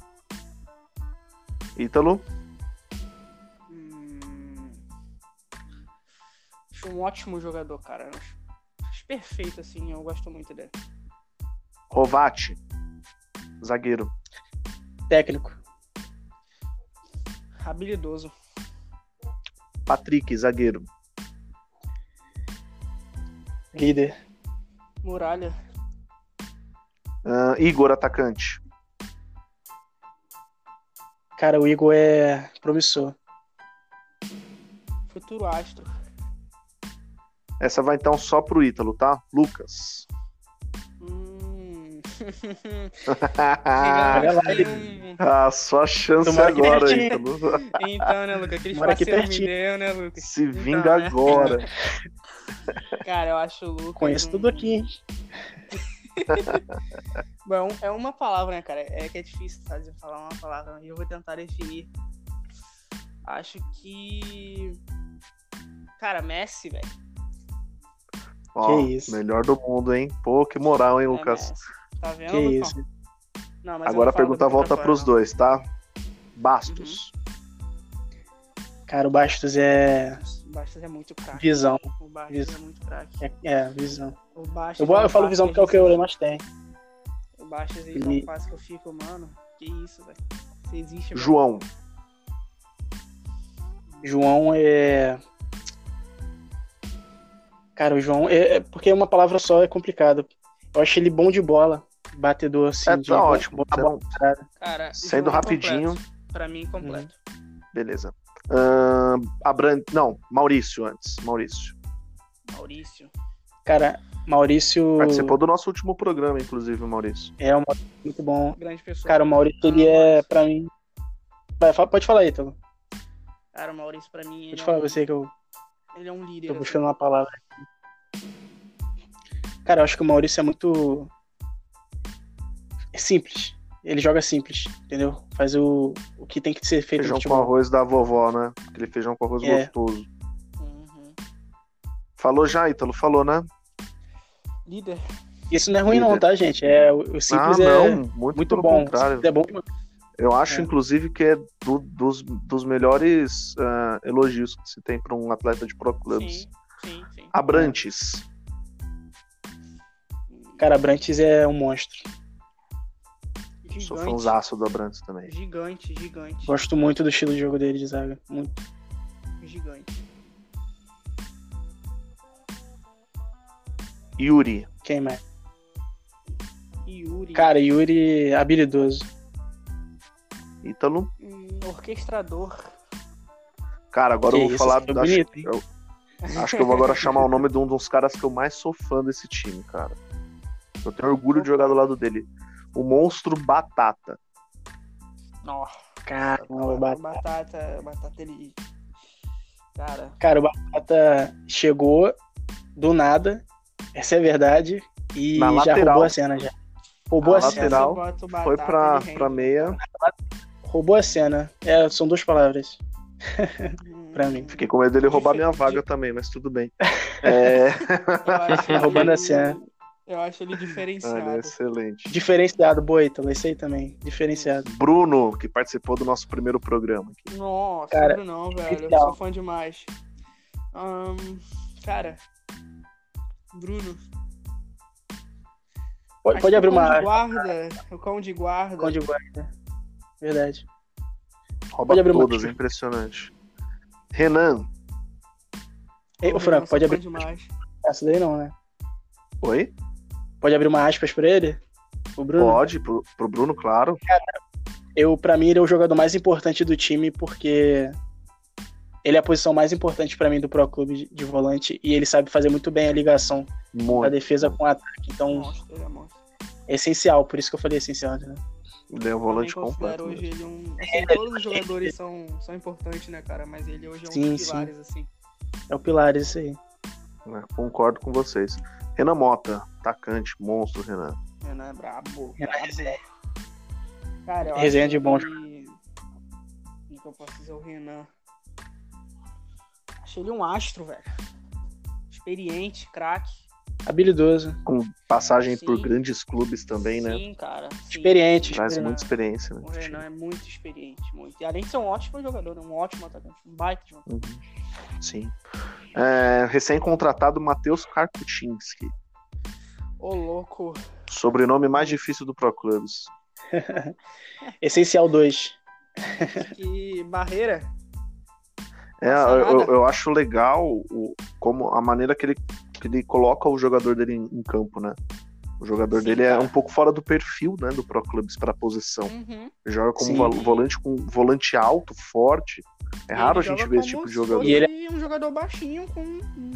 Ítalo. Hum... Acho um ótimo jogador, cara. Acho, acho perfeito, assim. Eu gosto muito dele. Rovati. Zagueiro. Técnico. Habilidoso. Patrick, zagueiro. Líder. Muralha. Ah, Igor, atacante. Cara, o Igor é promissor. Futuro astro. Essa vai então só pro Ítalo, tá? Lucas. Tem um- ah, só chance Tomara que agora. Ítalo. Então, né, Lucas? Aquele Mora aqui parceiro me pertinho. deu, né, Lucas? Se Então, vinga né? agora. Cara, eu acho o Lucas. Conheço um- tudo aqui, hein? Bom, é uma palavra, né, cara? É que é difícil, sabe, de falar uma palavra. E eu vou tentar definir. Acho que. Cara, Messi, velho. Ó, isso. melhor do mundo, hein? Pô, que moral, hein, É Lucas? Messi. Tá vendo? Que isso. Não, mas eu Agora não a pergunta volta pros fora, dois, tá? Bastos. Cara, o Bastos é não. O Bastos é muito craque. visão. O Bastos Visão. é muito craque. É, é, visão. O Bastos Eu, vou- é eu falo visão porque é o que eu mais tenho. O Bastos Ele- não faz que eu fico, mano. Que isso, velho. Você existe, velho. João. João é. Cara, o João. É, é- porque uma palavra só é complicado. Eu acho ele bom de bola. Batedor assim. É, tá ótimo. Tá bom. Cara, Sendo rapidinho. completo. Pra mim, completo. Beleza. Uh, Abran... Não, Maurício antes. Maurício. Maurício. Cara, Maurício. Participou do nosso último programa, inclusive, Maurício. É, um muito bom. Grande pessoa. Cara, o Maurício, ele é, pra mim. Vai, pode falar aí, Ítalo. Cara, o Maurício, pra mim. Pode falar é um... você que eu. Ele é um líder. Tô buscando assim. uma palavra aqui. Cara, eu acho que o Maurício é muito. É simples. Ele joga simples, entendeu? Faz o, o que tem que ser feito. Feijão com arroz da vovó, né? Aquele feijão com arroz é. gostoso. Uhum. Falou já, Ítalo, falou, né? Líder. Isso não é ruim, Líder. não, tá, gente? É, o simples ah, é não, muito, muito bom. Contrário. É bom Eu acho, é. inclusive, que é do, dos, dos melhores uh, elogios que se tem para um atleta de pro clubs. Sim, sim, sim. Abrantes. Cara, Abrantes é um monstro. Gigante. Sou fãzaço do Abrantes também. Gigante, gigante. Gosto muito do estilo de jogo dele de zaga. Muito. Gigante. Yuri. Quem mais? Yuri. Cara, Yuri habilidoso. Ítalo. Hum, orquestrador. Cara, agora que eu vou isso, falar. Acho, bonito, eu, acho que eu vou agora chamar o nome de um dos caras que eu mais sou fã desse time, cara. Eu tenho orgulho de jogar do lado dele o monstro Batata. Nossa. Caramba, batata. batata. Batata, ele. Cara. Cara, o Batata chegou do nada, essa é a verdade, e Na já lateral. roubou a cena já. Roubou a, a lateral, cena. Foi pra, pra meia. Roubou a cena. É, são duas palavras. pra mim. Fiquei com medo dele roubar minha vaga também, mas tudo bem. É... Roubando a cena. Eu acho ele diferenciado. Ah, ele é excelente. Diferenciado, Boita, esse aí também. Diferenciado. Bruno, que participou do nosso primeiro programa. Aqui. Nossa, cara, Bruno não, velho. Eu sou fã demais. Um, cara, Bruno. Pode, pode abrir uma. De guarda, o cão de guarda. Cão de guarda. Verdade. Rouba pode abrir todas, uma... é impressionante. Renan. Ei, o Franco, pode abrir. Demais. Essa daí não, né? Oi? Pode abrir uma aspas pra ele? O Bruno? Pode, pro, pro Bruno, claro. Cara, eu, pra mim, ele é o jogador mais importante do time porque ele é a posição mais importante para mim do Pro Clube de, de, volante e ele sabe fazer muito bem a ligação muito. da defesa com o ataque. Então, é, é essencial, por isso que eu falei essencial, né? Ele é um volante completo. Hoje ele um, assim, todos os jogadores são, são importantes, né, cara? Mas ele hoje é um sim, dos pilares, sim. assim. É o pilar, isso aí. É, concordo com vocês. Renan Mota, atacante, monstro, Renan. Renan é brabo. Renan é brabo. Cara, eu Resenha de bom. Que... O que eu posso dizer o Renan? Achei ele um astro, velho. Experiente, craque. Habilidoso. Com passagem sim. por grandes clubes também, sim, né? Sim, cara. Sim. Experiente. Traz muita experiência, né? O Renan é muito experiente, muito. E além de ser um ótimo jogador, um ótimo atacante, um baita de uhum. Sim. É, Recém-contratado Matheus Karkutinski. Ô, louco. Sobrenome mais difícil do Pro Clubs. Essencial 2. Que barreira. É, eu, eu, acho legal o, como a maneira que ele, que ele coloca o jogador dele em, em campo, né? O jogador Sim, dele é é um pouco fora do perfil, né, do Pro Clubs para a posição. Uhum. Joga como Sim. volante com volante alto, forte. É raro a gente ver esse tipo de jogador. E ele é um jogador baixinho com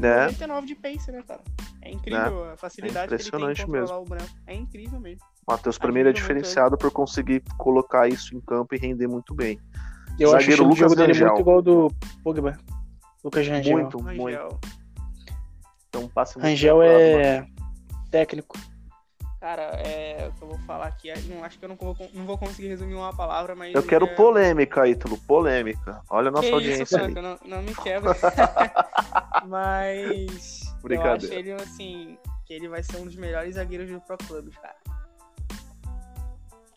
é. 99 de pace, né, cara? É incrível é. a facilidade é que ele tem mesmo. o branco. É incrível mesmo. Matheus primeiro é diferenciado por conseguir colocar isso em campo e render muito bem. Eu Zagueiro acho o Lucas jogo dele Rangel. muito igual do Pogba. Lucas Rangel. Muito, Rangel. muito. Então, passe Rangel é técnico. Cara, é, o que eu vou falar aqui, é, não, acho que eu não vou, não vou conseguir resumir uma palavra, mas. Eu quero é... polêmica, Ítalo, polêmica. Olha a nossa que audiência isso, aí. Não, não me quebra. mas. Eu acho ele, assim, que ele vai ser um dos melhores zagueiros do Pro Clubs, cara.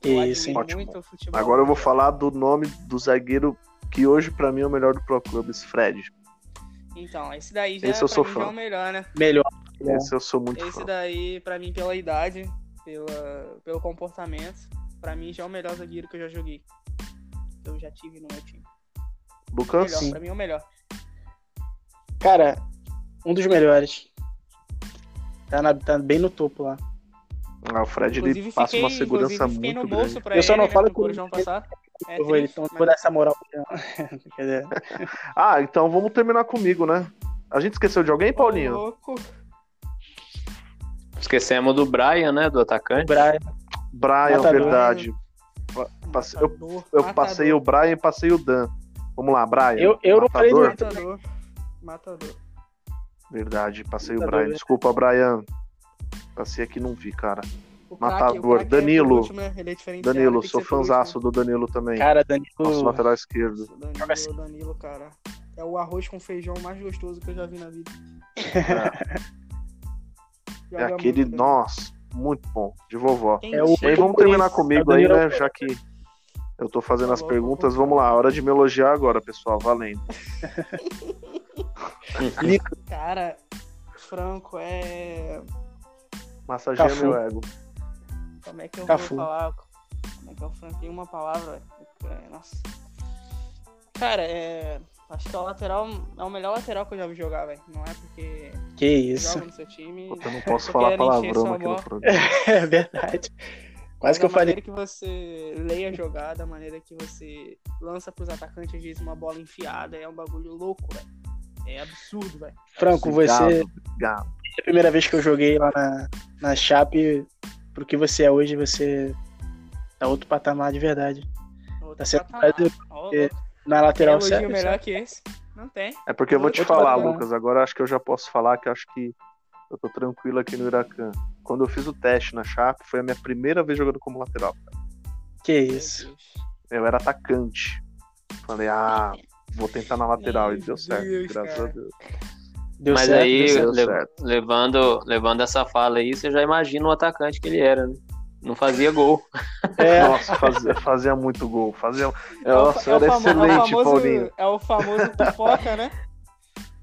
Isso, ótimo. Agora eu vou falar do nome do zagueiro que hoje para mim é o melhor do Pro Clubs, Fred. Então, esse daí já, esse eu sou fã. é o melhor, né? Melhor. Esse eu sou muito esse fã. Esse daí, pra mim, pela idade, pela, pelo comportamento, pra mim já é o melhor zagueiro que eu já joguei. Que eu já tive no meu time. Lucas? Melhor, pra mim é o melhor. Cara, um dos melhores. Tá, na, tá bem no topo lá. Ah, o Fred ele passa uma segurança muito grande. eu só não né, falo que ele... É eu vou, triste, então mas- vou dar essa moral. Dizer, Ah, então vamos terminar comigo, né? A gente esqueceu de alguém, Ô, Paulinho? louco. Esquecemos do Brian, né? Do atacante. Brian, Brian, Matador. verdade. Pa- passei- eu Matador, eu matador, passei o Brian e passei o Dan. Vamos lá, Brian. Eu- eu não falei do Matador? Matador. Matador. Verdade, passei o Matador, Brian. né? Desculpa, Brian. Passei aqui e não vi, cara. O Matador, craque- o craque é Danilo. por último, né? Ele é Danilo, sou último. do Danilo também. cara, Danilo. Nosso lateral esquerdo. Joga assim. Danilo, Danilo, cara. É o arroz com feijão mais gostoso que eu já vi na vida. É Joga aquele, muito, nossa, muito bom, de vovó. Quem É o- E aí vamos terminar comigo aí, Danilo- né? Já que eu tô fazendo as Tá perguntas, vamos lá. Hora de me elogiar agora, pessoal. Valendo. Cara, Franco é. Massageia Cafu. meu ego. Como é que eu Cafu. vou falar? Como é que eu franquei uma palavra? É, nossa. Cara, é. Acho que é o lateral. É o melhor lateral que eu já vi jogar, velho. Não é porque Que isso. joga no seu time. Eu não posso Tô falar palavrão naquele bola. programa. É verdade. Quase Mas que eu a falei. maneira que você leia a jogada, a maneira que você lança pros atacantes, às vezes, uma bola enfiada, é um bagulho louco, velho. É absurdo, velho. Franco, você. É a primeira vez que eu joguei lá na, na Chape. Pro que você é hoje, você tá outro patamar de verdade. Outro Tá sendo louco. Na Tem lateral certo. melhor que esse? Não tem. É porque eu vou te Outro falar, patamar. Lucas. Agora acho que eu já posso falar que eu acho que eu tô tranquilo aqui no Iracan. Quando eu fiz o teste na Chape, foi a minha primeira vez jogando como lateral. Que Meu isso. Eu era atacante. Falei, ah, vou tentar na lateral. E Meu deu certo, Deus, graças cara. a Deus. Deu Mas certo, aí, deu certo. le- certo. levando, levando essa fala aí, você já imagina o atacante que ele era, né? Não fazia gol. É, Nossa, fazia, fazia muito gol. Fazia... É o, Nossa, é era é excelente, famoso, Paulinho. É o famoso pipoca, né?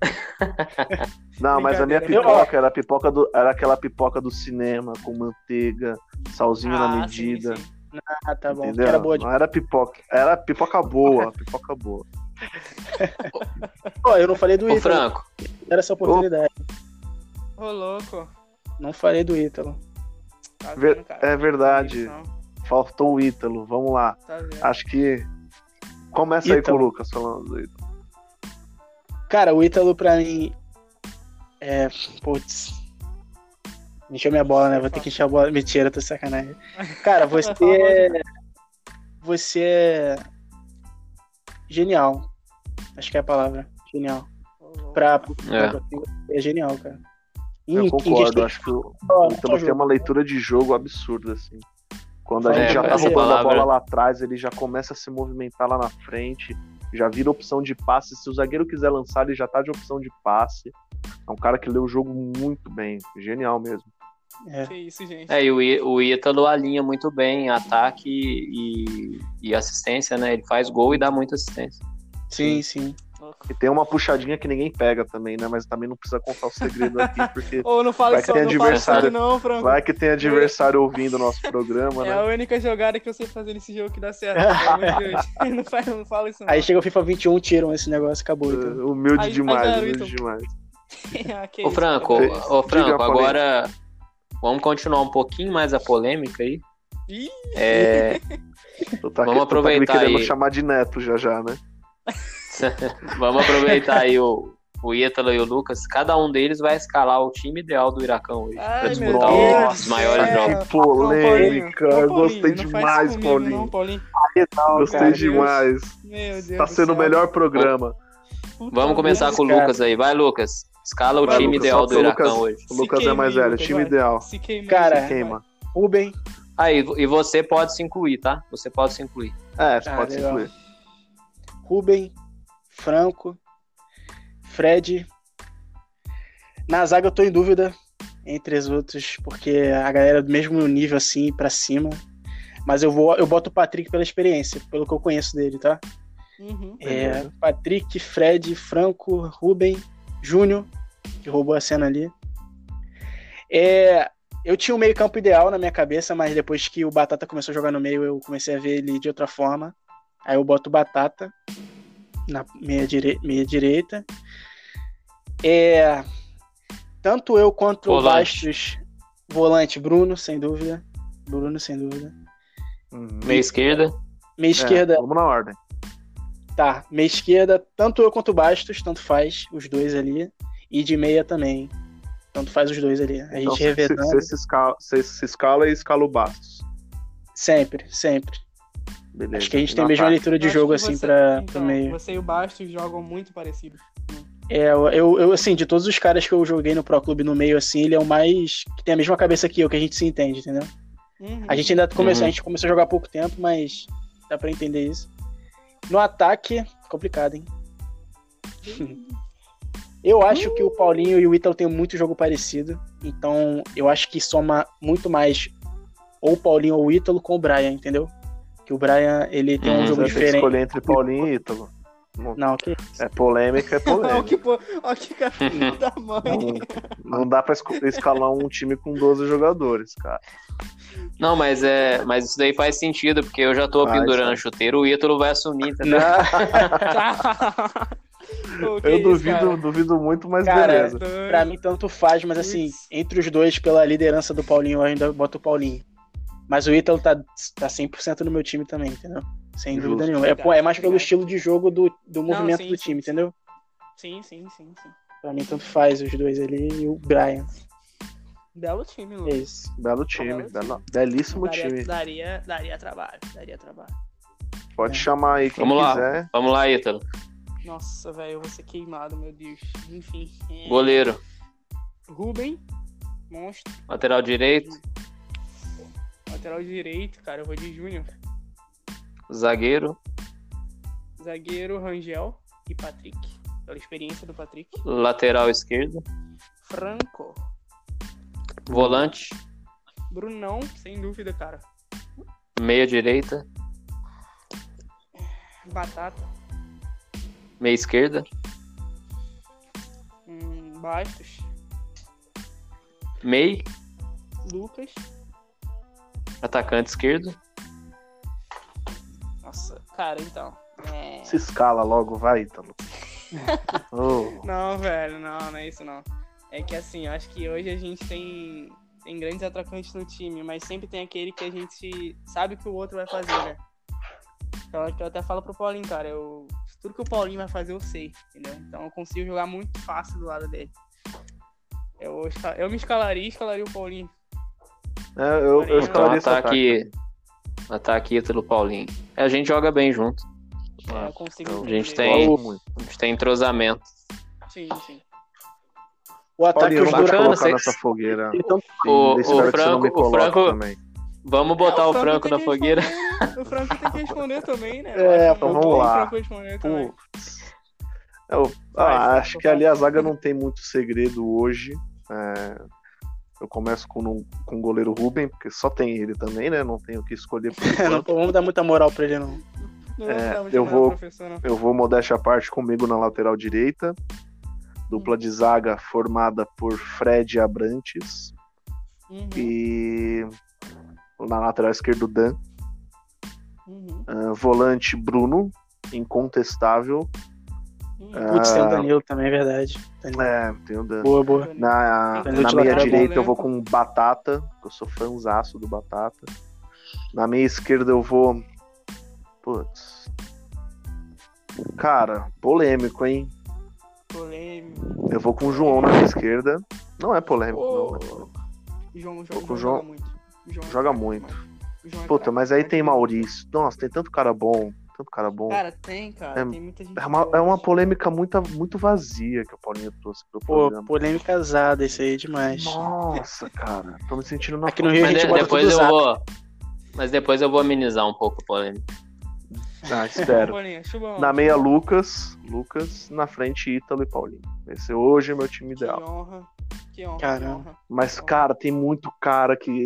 Não, mas a minha pipoca era, a pipoca do, era aquela pipoca do cinema, com manteiga, salzinho na Ah, medida. sim, sim. ah, tá bom. Entendeu? era boa de... Não era pipoca. Era pipoca boa, pipoca boa. Pô, eu não falei do Ô, Ítalo. Franco, Era essa oportunidade. Ô, louco. Não falei do Ítalo. Tá vendo, Ver- cara? é verdade. Não, Faltou o Ítalo. Vamos lá. tá. Acho que. Começa aí com o Lucas falando do Ítalo. Cara, o Ítalo pra mim. É. Putz. Encheu minha bola, né? Vou ter que encher a bola. Mentira, tô sacanagem. Cara, você é. Você é. Genial. Acho que é a palavra. Genial. Pra. É. É, genial, cara. Eu concordo. Acho que o Ítalo tem uma leitura de jogo absurda, assim. Quando a É, gente já tá mas- roubando a bola lá atrás, ele já começa a se movimentar lá na frente. Já vira opção de passe. Se o zagueiro quiser lançar, ele já tá de opção de passe. É um cara que lê o jogo muito bem. Genial mesmo. É. Que isso, gente. é, e o, o Ítalo alinha muito bem ataque e, e assistência, né? Ele faz gol e dá muita assistência. Sim, sim. E tem uma puxadinha que ninguém pega também, né? Mas também não precisa contar o segredo aqui, porque Ô, não fala Vai isso, que tem não fala isso adversário. não, Franco. vai que tem adversário ouvindo o nosso programa, É né? a única jogada que eu sei fazer nesse jogo que dá certo. De Deus. não, faz, não fala isso não. Aí chega o FIFA 21, tiram esse negócio, acabou. Então. Uh, Humilde Aí- demais, aí, humilde Ítalo. demais. Ah, que Ô Franco, Diga, ô, Franco, Paulinho. agora vamos continuar um pouquinho mais a polêmica aí. Ih. É, tá, Vamos tá me aproveitar querendo aí. chamar de neto já já, né? vamos aproveitar aí o, o Ítalo e o Lucas. Cada um deles vai escalar o time ideal do Iracão hoje. Ai, pra meu disputar Deus os maiores céu. jogos. Que polêmica, eu Paulinho, gostei demais, comigo, Paulinho. Não, Paulinho. Gostei cara. demais. Meu Deus Tá do sendo o melhor programa. Puta Vamos começar merda. com o cara. Lucas aí. Vai, Lucas. Escala o Vai, time Lucas, ideal do Iracão Lucas- hoje. O Se Lucas é queima mais velho, Lucas, time vai. ideal. Se queima, Cara, se Queima. Ruben, Aí, e você pode se incluir, tá? Você pode se incluir. É, você Ah, pode se legal. incluir. Ruben, Franco, Fred. Na zaga eu tô em dúvida entre os outros, porque a galera do mesmo nível assim pra cima. Mas eu vou, eu boto o Patrick pela experiência, pelo que eu conheço dele, tá? Uhum. É, Patrick, Fred, Franco, Ruben, Júnior, que roubou a cena ali. É, eu tinha o meio campo ideal na minha cabeça, mas depois que o Batata começou a jogar no meio, eu comecei a ver ele de outra forma. Aí eu boto o Batata na meia, dire... meia direita. É, tanto eu quanto o Volante. Bastos, volante Bruno, sem dúvida. Bruno, sem dúvida. Uhum. Meia esquerda. Meia esquerda. É, vamos na ordem. Tá, meia esquerda, tanto eu quanto o Bastos, tanto faz os dois ali. E de meia também. Tanto faz os dois ali. A Então, gente revezando. você se, escala, se escala e escala o Bastos. Sempre, sempre. Beleza. Acho que a gente E tem a mesma leitura de jogo assim você- pra, então, meio. Você e o Bastos jogam muito parecidos. É, eu, eu, eu, assim, de todos os caras que eu joguei no Pro Clube no meio, assim, ele é o mais. que tem a mesma cabeça que eu, que a gente se entende, entendeu? Uhum. A gente ainda começou, Uhum. a gente começou a jogar há pouco tempo, mas dá pra entender isso. No ataque, complicado, hein? Eu acho que o Paulinho e o Ítalo têm muito jogo parecido, então eu acho que soma muito mais ou o Paulinho ou o Ítalo com o Brian, entendeu? Que o Brian, ele tem um Uhum. jogo Você tem que diferente. escolher entre Paulinho e Ítalo. Não, que É polêmica, é Olha polêmica. que, pô- olha que cara da mãe. Não, não dá pra escalar um time com 12 jogadores, cara. Não, mas é, mas isso daí faz sentido, porque eu já tô Faz, pendurando faz. chuteiro, o Ítalo vai assumir, entendeu? Pô, que Eu isso, duvido, cara? duvido muito, mas Cara, beleza. Pra mim, tanto faz, mas assim, Putz. entre os dois, pela liderança do Paulinho, eu ainda boto o Paulinho. Mas o Ítalo tá, tá 100% no meu time também, entendeu? Sem Justo. dúvida nenhuma. É, pô, é mais pelo estilo de jogo do, do Não, movimento sim, do time, sim. entendeu? Sim, sim, sim, sim. Pra mim, tanto faz os dois ali e o Brian. Belo time, É Lucas. isso. Belo time, Belo belo- belíssimo daria, time. Daria, daria trabalho, daria trabalho. Pode chamar aí quem Vamos lá. quiser. Vamos lá, Ítalo. Nossa, velho, eu vou ser queimado, meu Deus. Enfim. é, Goleiro, Ruben, monstro. lateral direito, Lateral direito, cara, eu vou de Júnior. Zagueiro, Zagueiro, Rangel e Patrick. Pela experiência do Patrick. lateral esquerdo, Franco. volante, Brunão, sem dúvida, cara. meia direita, Batata. meia esquerda, Hum, Bastos. meia, Lucas. atacante esquerdo, Nossa, cara, então. É... Se escala logo, vai, Ítalo. Oh, Não, velho, não, não é isso não. É que assim, eu acho que hoje a gente tem, tem grandes atacantes no time, mas sempre tem aquele que a gente sabe que o outro vai fazer, né? Então é que eu até falo pro Paulinho, cara, eu, tudo que o Paulinho vai fazer eu sei, entendeu? Então eu consigo jogar muito fácil do lado dele. Eu, eu me escalaria e escalaria o Paulinho. é, eu, eu Então, então escalaria esse ataque. ataque, ataque Ítalo Paulinho. É, a gente joga bem junto, É, eu consigo eu- a gente tem- a gente tem entrosamento. Sim, sim. O ataque Paulinho, os dois. colocar vocês- nessa fogueira. Então, O, o Franco, o Franco, também. vamos botar É, o Franco tem na que fogueira. O Franco tem que responder também, né? É, então vamos o lá. Franco responder também. Putz. Eu, ah, Franco, acho que ali a zaga não tem muito segredo hoje. É, eu começo com, um- com o goleiro Ruben, porque só tem ele também, né? Não tenho o que escolher por não vamos dar muita moral pra ele, não. Não, É, não, eu vou-. Eu vou modéstia à parte comigo na lateral direita. Dupla de zaga formada por Fred Abrantes. Uhum, E na lateral esquerda, o Dan. uhum, Ah, volante Bruno, incontestável. Putz, tem o Ah. Danilo também, é verdade. Danilo. É, tem o Dan. Boa, boa. Na, Danilo na meia direita bom, eu vou com Batata, que eu sou fãzaço do Batata. Na meia esquerda eu vou. Putz. Cara, polêmico, hein? Polêmico. Eu vou com o João na minha esquerda. Não é polêmico, Ô, não. é. João, João, João João. joga muito. João Joga muito. mano. O João é Puta, mas aí tem joga muito. Maurício. Nossa, tem tanto cara bom. Tanto cara bom. Cara, tem, cara. É- tem muita gente. É uma, boa. é uma polêmica muito, muito vazia que o Paulinho trouxe pro Pô, programa. polêmica casada isso aí demais. Nossa, cara. Tô me sentindo na Aqui no Rio a gente de- depois tudo eu zap. vou. Mas depois eu vou amenizar um pouco a polêmica. Ah, espero. Na meia, Lucas. Lucas. Na frente, Ítalo e Paulinho. Esse hoje é meu time Que ideal. honra. Que honra. Caramba. Que honra. Mas, cara, tem muito cara que.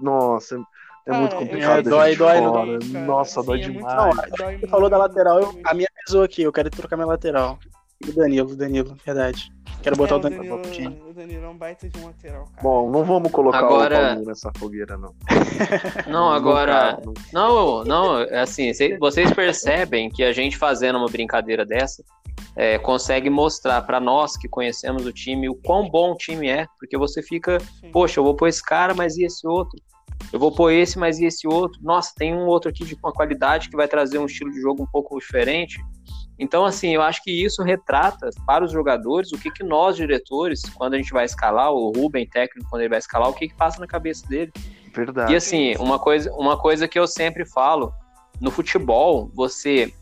Nossa, é Cara, muito eu complicado. É, dói, dói, dói. Nossa, dói é muito- demais. Não, Dói Você falou da lateral, eu- a minha pesou aqui, eu quero trocar minha lateral. E o Danilo, o Danilo, verdade. Quero botar É, o Danilo pro time. O Danilo é um baita de um lateral, cara. Bom, não vamos colocar Agora- o Paulinho nessa fogueira, não. Não, agora. Não, não, é assim, cê- vocês percebem que a gente fazendo uma brincadeira dessa é, consegue mostrar pra nós que conhecemos o time o quão bom o time é, porque você fica, Sim. poxa, eu vou pôr esse cara, mas e esse outro? Eu vou pôr esse, mas e esse outro? Nossa, tem um outro aqui de uma qualidade que vai trazer um estilo de jogo um pouco diferente. Então, assim, eu acho que isso retrata para os jogadores o que, que nós, diretores, quando a gente vai escalar, o Ruben, técnico, quando ele vai escalar, o que, que passa na cabeça dele. Verdade. E assim, uma coisa, uma coisa que eu sempre falo, no futebol, você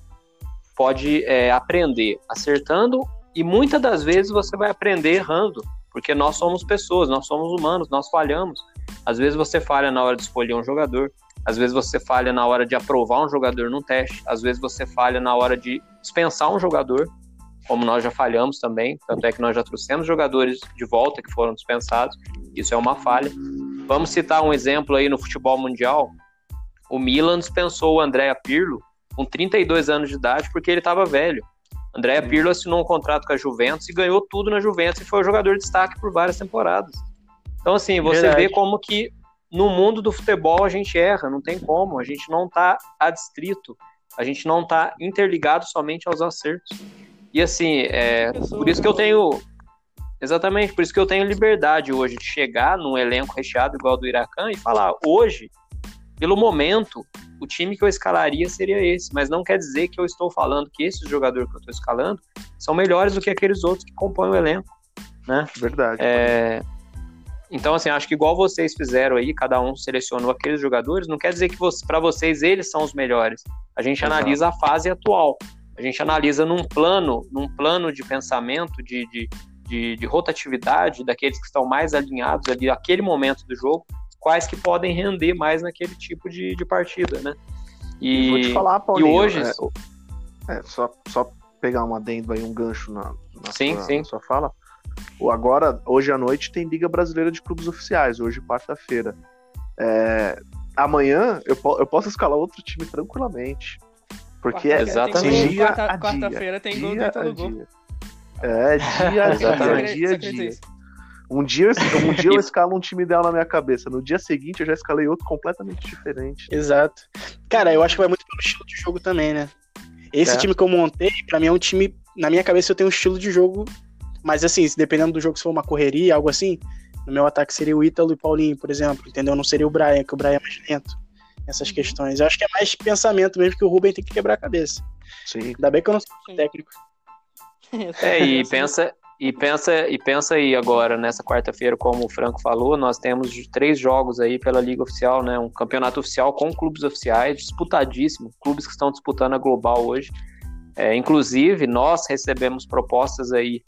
pode é, aprender acertando e muitas das vezes você vai aprender errando, porque nós somos pessoas, nós somos humanos, nós falhamos. Às vezes você falha na hora de escolher um jogador, às vezes você falha na hora de aprovar um jogador num teste, às vezes você falha na hora de dispensar um jogador, como nós já falhamos também, tanto é que nós já trouxemos jogadores de volta que foram dispensados, isso é uma falha. Vamos citar um exemplo aí no futebol mundial, o Milan dispensou o Andrea Pirlo com 32 anos de idade porque ele estava velho. Andrea Pirlo assinou um contrato com a Juventus e ganhou tudo na Juventus e foi o jogador de destaque por várias temporadas. Então, assim, você Verdade. vê como que no mundo do futebol a gente erra, não tem como, a gente não está adstrito, a gente não está interligado somente aos acertos. E assim, é, por isso que eu tenho. Exatamente, por isso que eu tenho liberdade hoje de chegar num elenco recheado igual do Iracan e falar, hoje, pelo momento, o time que eu escalaria seria esse, mas não quer dizer que eu estou falando que esses jogadores que eu estou escalando são melhores do que aqueles outros que compõem o elenco, né? Verdade. É, então, assim, acho que igual vocês fizeram aí, cada um selecionou aqueles jogadores, não quer dizer que você, para vocês eles são os melhores. A gente Exato. analisa a fase atual. A gente analisa num plano, num plano de pensamento, de, de, de, de rotatividade daqueles que estão mais alinhados ali naquele momento do jogo, quais que podem render mais naquele tipo de, de partida, né? E, vou te falar, Paulinho, e hoje... É, é, só, só pegar um adendo aí, um gancho na, na, sim, sua, sim. na sua fala. Agora, hoje à noite, tem Liga Brasileira de Clubes Oficiais, hoje, quarta-feira. É, amanhã eu, eu posso escalar outro time tranquilamente. Porque é Exatamente. dia quarta, a dia. Quarta-feira tem gol dentro do gol. É, dia a dia, dia a dia. Um dia, um dia eu escalo um time ideal na minha cabeça. No dia seguinte eu já escalei outro completamente diferente. Exato. Cara, eu acho que vai muito pelo estilo de jogo também, né? Esse é. time que eu montei, pra mim é um time. Na minha cabeça eu tenho um estilo de jogo mas assim, dependendo do jogo, se for uma correria, algo assim, no meu ataque seria o Ítalo e Paulinho, por exemplo, entendeu? Não seria o Brian, que o Brian é mais lento. Essas uhum. questões. Eu acho que é mais pensamento mesmo que o Ruben tem que quebrar a cabeça. Sim. Ainda bem que eu não sou técnico. É, e pensa, e pensa, e pensa aí agora, nessa quarta-feira, como o Franco falou, nós temos três jogos aí pela Liga Oficial, né? Um campeonato oficial com clubes oficiais, disputadíssimo, clubes que estão disputando a global hoje. É, inclusive, nós recebemos propostas aí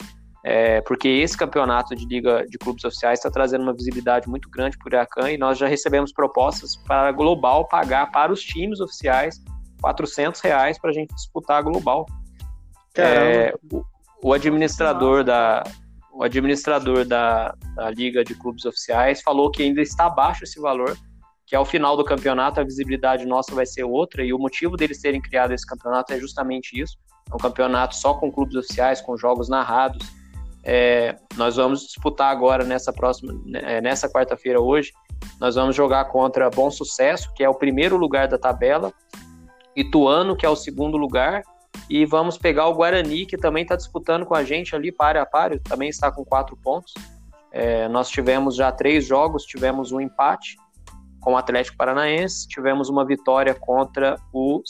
é, porque esse campeonato de Liga de Clubes Oficiais está trazendo uma visibilidade muito grande para o Iracan e nós já recebemos propostas para a Global pagar para os times oficiais 400 reais para a gente disputar a Global. É, o, o, administrador da o administrador da, da Liga de Clubes Oficiais falou que ainda está abaixo esse valor, que ao final do campeonato a visibilidade nossa vai ser outra e o motivo deles terem criado esse campeonato é justamente isso. É um campeonato só com clubes oficiais, com jogos narrados, é, nós vamos disputar agora nessa próxima, é, nessa quarta-feira hoje, nós vamos jogar contra Bom Sucesso, que é o primeiro lugar da tabela, Ituano, que é o segundo lugar, e vamos pegar o Guarani, que também está disputando com a gente ali, páreo a páreo, também está com quatro pontos. É, nós tivemos já três jogos, tivemos um empate com o Atlético Paranaense, tivemos uma vitória contra o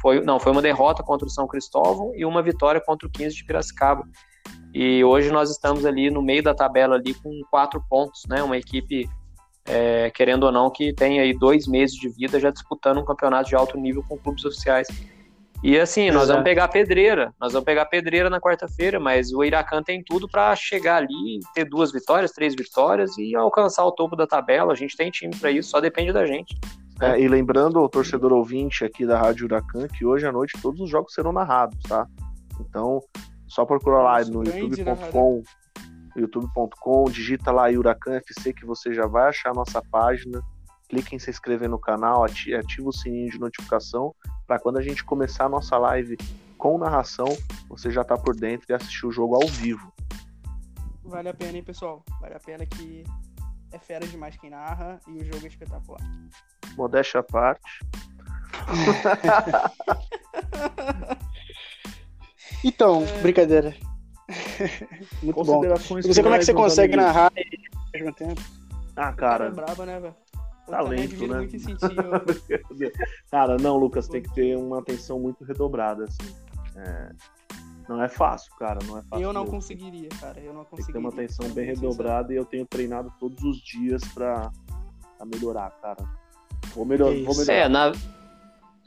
foi não foi uma derrota contra o São Cristóvão e uma vitória contra o 15 de Piracicaba. E hoje nós estamos ali no meio da tabela ali com quatro pontos, né? Uma equipe, é, querendo ou não, que tem aí dois meses de vida já disputando um campeonato de alto nível com clubes oficiais. E assim, Exato. nós vamos pegar pedreira, nós vamos pegar pedreira na quarta-feira, mas o Iracan tem tudo para chegar ali, ter duas vitórias, três vitórias e alcançar o topo da tabela. A gente tem time para isso, só depende da gente. É, e lembrando ao torcedor ouvinte aqui da Rádio Huracan que hoje à noite todos os jogos serão narrados, tá? Então, só procurar lá no youtube.com, youtube.com, digita lá Huracan FC que você já vai achar a nossa página. Clique em se inscrever no canal, ativa o sininho de notificação para quando a gente começar a nossa live com narração, você já tá por dentro e assistir o jogo ao vivo. Vale a pena, hein, pessoal? Vale a pena que é fera demais quem narra e o jogo é espetacular. Modéstia à parte. Então, é... brincadeira. Muito bom. Não sei como é que você consegue narrar ao mesmo tempo. Ah, cara. É braba, né, velho? talento, né? Muito sentir, Cara, não, Lucas, tem que ter uma atenção muito redobrada, assim. É... Não é fácil, cara, não é fácil. Eu não mesmo. conseguiria, cara, eu não conseguiria. Tem que ter uma atenção bem redobrada e eu tenho treinado todos os dias pra, pra melhorar, cara. Vou, melhor, vou melhorar. É, na,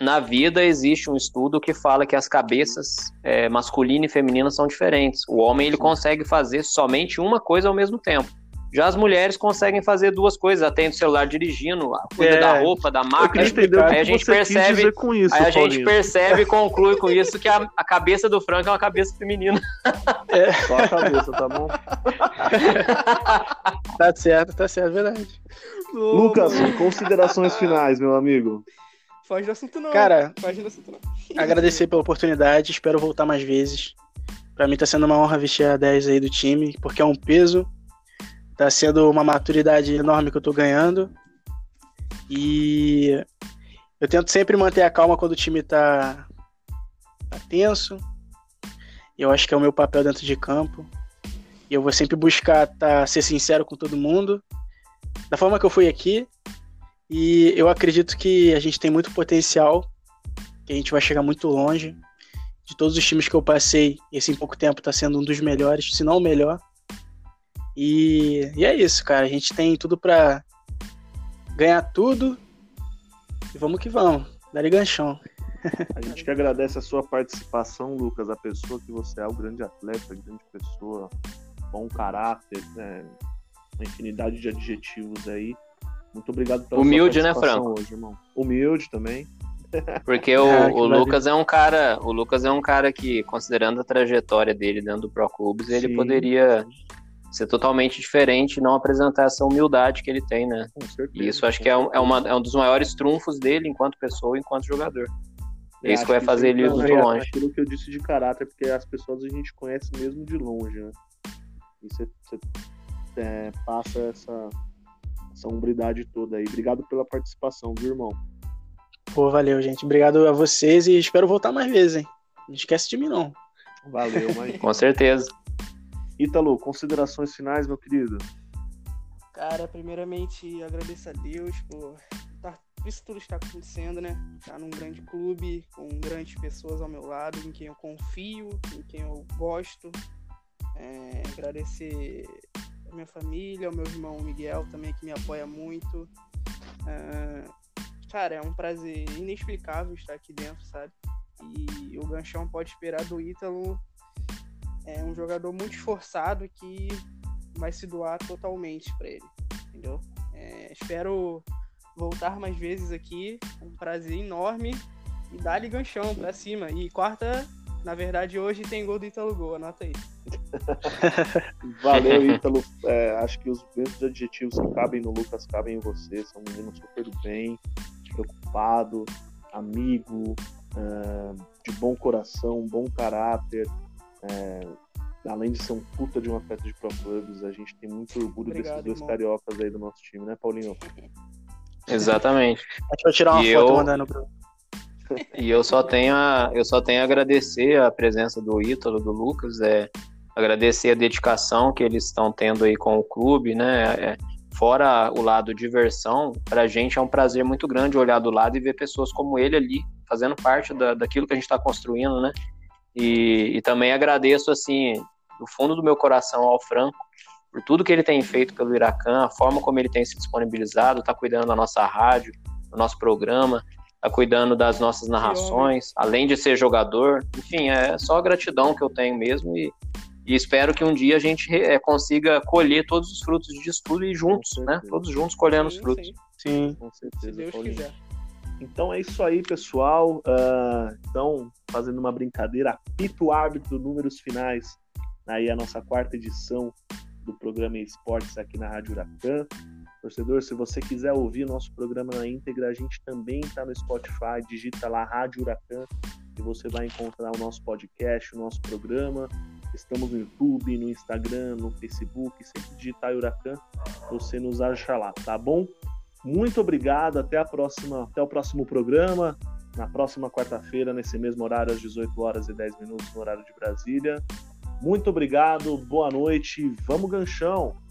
na vida existe um estudo que fala que as cabeças é, masculina e feminina são diferentes. O homem ele consegue fazer somente uma coisa ao mesmo tempo. Já as mulheres conseguem fazer duas coisas, atende o celular dirigindo, cuida é, da roupa, da máquina. Aí a gente percebe, com isso, aí a gente percebe e conclui com isso que a, a, cabeça do Franco é uma cabeça feminina. É. Só a cabeça, tá bom? tá certo, tá certo, verdade. Lucas, considerações finais, meu amigo. Foge do assunto não. Cara, Foge do assunto não. agradecer pela oportunidade, espero voltar mais vezes. Pra mim tá sendo uma honra vestir a 10 aí do time, porque é um peso Tá sendo uma maturidade enorme que eu tô ganhando. E eu tento sempre manter a calma quando o time tá, tá tenso. Eu acho que é o meu papel dentro de campo. E eu vou sempre buscar tá, ser sincero com todo mundo. Da forma que eu fui aqui. E eu acredito que a gente tem muito potencial. Que a gente vai chegar muito longe. De todos os times que eu passei, esse em pouco tempo está sendo um dos melhores, se não o melhor. E, e é isso, cara. A gente tem tudo para ganhar tudo. E vamos que vamos. Dá ganchão. A gente que agradece a sua participação, Lucas, a pessoa que você é, o grande atleta, grande pessoa, bom caráter, né? uma infinidade de adjetivos aí. Muito obrigado pela Humilde, sua né, Franco? hoje, irmão. Humilde também. Porque o, ah, o Lucas é um cara, o Lucas é um cara que, considerando a trajetória dele dentro do Pro Clubes, ele poderia ser totalmente diferente e não apresentar essa humildade que ele tem, né? Certeza, e isso acho que é um, é, uma, é um dos maiores trunfos dele enquanto pessoa, enquanto jogador. É isso que vai fazer ele ir muito longe. Aquilo que eu disse de caráter, porque as pessoas a gente conhece mesmo de longe, né? E você, você é, passa essa, essa umbridade toda aí. Obrigado pela participação, viu, irmão? Pô, valeu, gente. Obrigado a vocês e espero voltar mais vezes, hein? Não esquece de mim, não. Valeu, mas... Com certeza. Ítalo, considerações finais, meu querido? Cara, primeiramente agradeço a Deus por tá, isso tudo está acontecendo, né? Estar tá num grande clube, com grandes pessoas ao meu lado, em quem eu confio, em quem eu gosto. É, agradecer minha família, ao meu irmão Miguel também, que me apoia muito. É, cara, é um prazer inexplicável estar aqui dentro, sabe? E o Ganchão pode esperar do Ítalo é um jogador muito esforçado que vai se doar totalmente para ele, entendeu? É, espero voltar mais vezes aqui, é um prazer enorme e dar-lhe ganchão para cima. E quarta, na verdade, hoje tem gol do Ítalo Gol, anota aí. Valeu, Ítalo. É, acho que os mesmos adjetivos que cabem no Lucas cabem em você. São um menino super bem, preocupado, amigo, uh, de bom coração, bom caráter. É, além de ser um puta de um atleta de Pro Clubs, a gente tem muito orgulho Obrigado, desses dois irmão. cariocas aí do nosso time, né, Paulinho? Exatamente. Deixa eu tirar uma e foto eu... mandando pro. E eu só tenho a, eu só tenho a agradecer a presença do Ítalo, do Lucas, é, agradecer a dedicação que eles estão tendo aí com o clube, né? É, fora o lado diversão, para a gente é um prazer muito grande olhar do lado e ver pessoas como ele ali, fazendo parte da, daquilo que a gente está construindo, né? E, e também agradeço, assim, do fundo do meu coração ao Franco por tudo que ele tem feito pelo Iracan, a forma como ele tem se disponibilizado, está cuidando da nossa rádio, do nosso programa, está cuidando das nossas narrações, além de ser jogador. Enfim, é só gratidão que eu tenho mesmo e, e espero que um dia a gente é, consiga colher todos os frutos disso tudo e juntos, né? Todos juntos colhendo sim, os frutos. Sim, sim. com certeza. Se Deus Paulinho. quiser. Então é isso aí, pessoal. Uh, então, fazendo uma brincadeira, apito árbitro, números finais. Aí a nossa quarta edição do programa Esportes aqui na Rádio Huracan. Torcedor, se você quiser ouvir nosso programa na íntegra, a gente também está no Spotify, digita lá Rádio Huracan e você vai encontrar o nosso podcast, o nosso programa. Estamos no YouTube, no Instagram, no Facebook. Sempre digitar Huracan, você nos acha lá, tá bom? Muito obrigado, até a próxima, até o próximo programa, na próxima quarta-feira, nesse mesmo horário, às 18 horas e 10 minutos, no horário de Brasília. Muito obrigado, boa noite, vamos ganchão!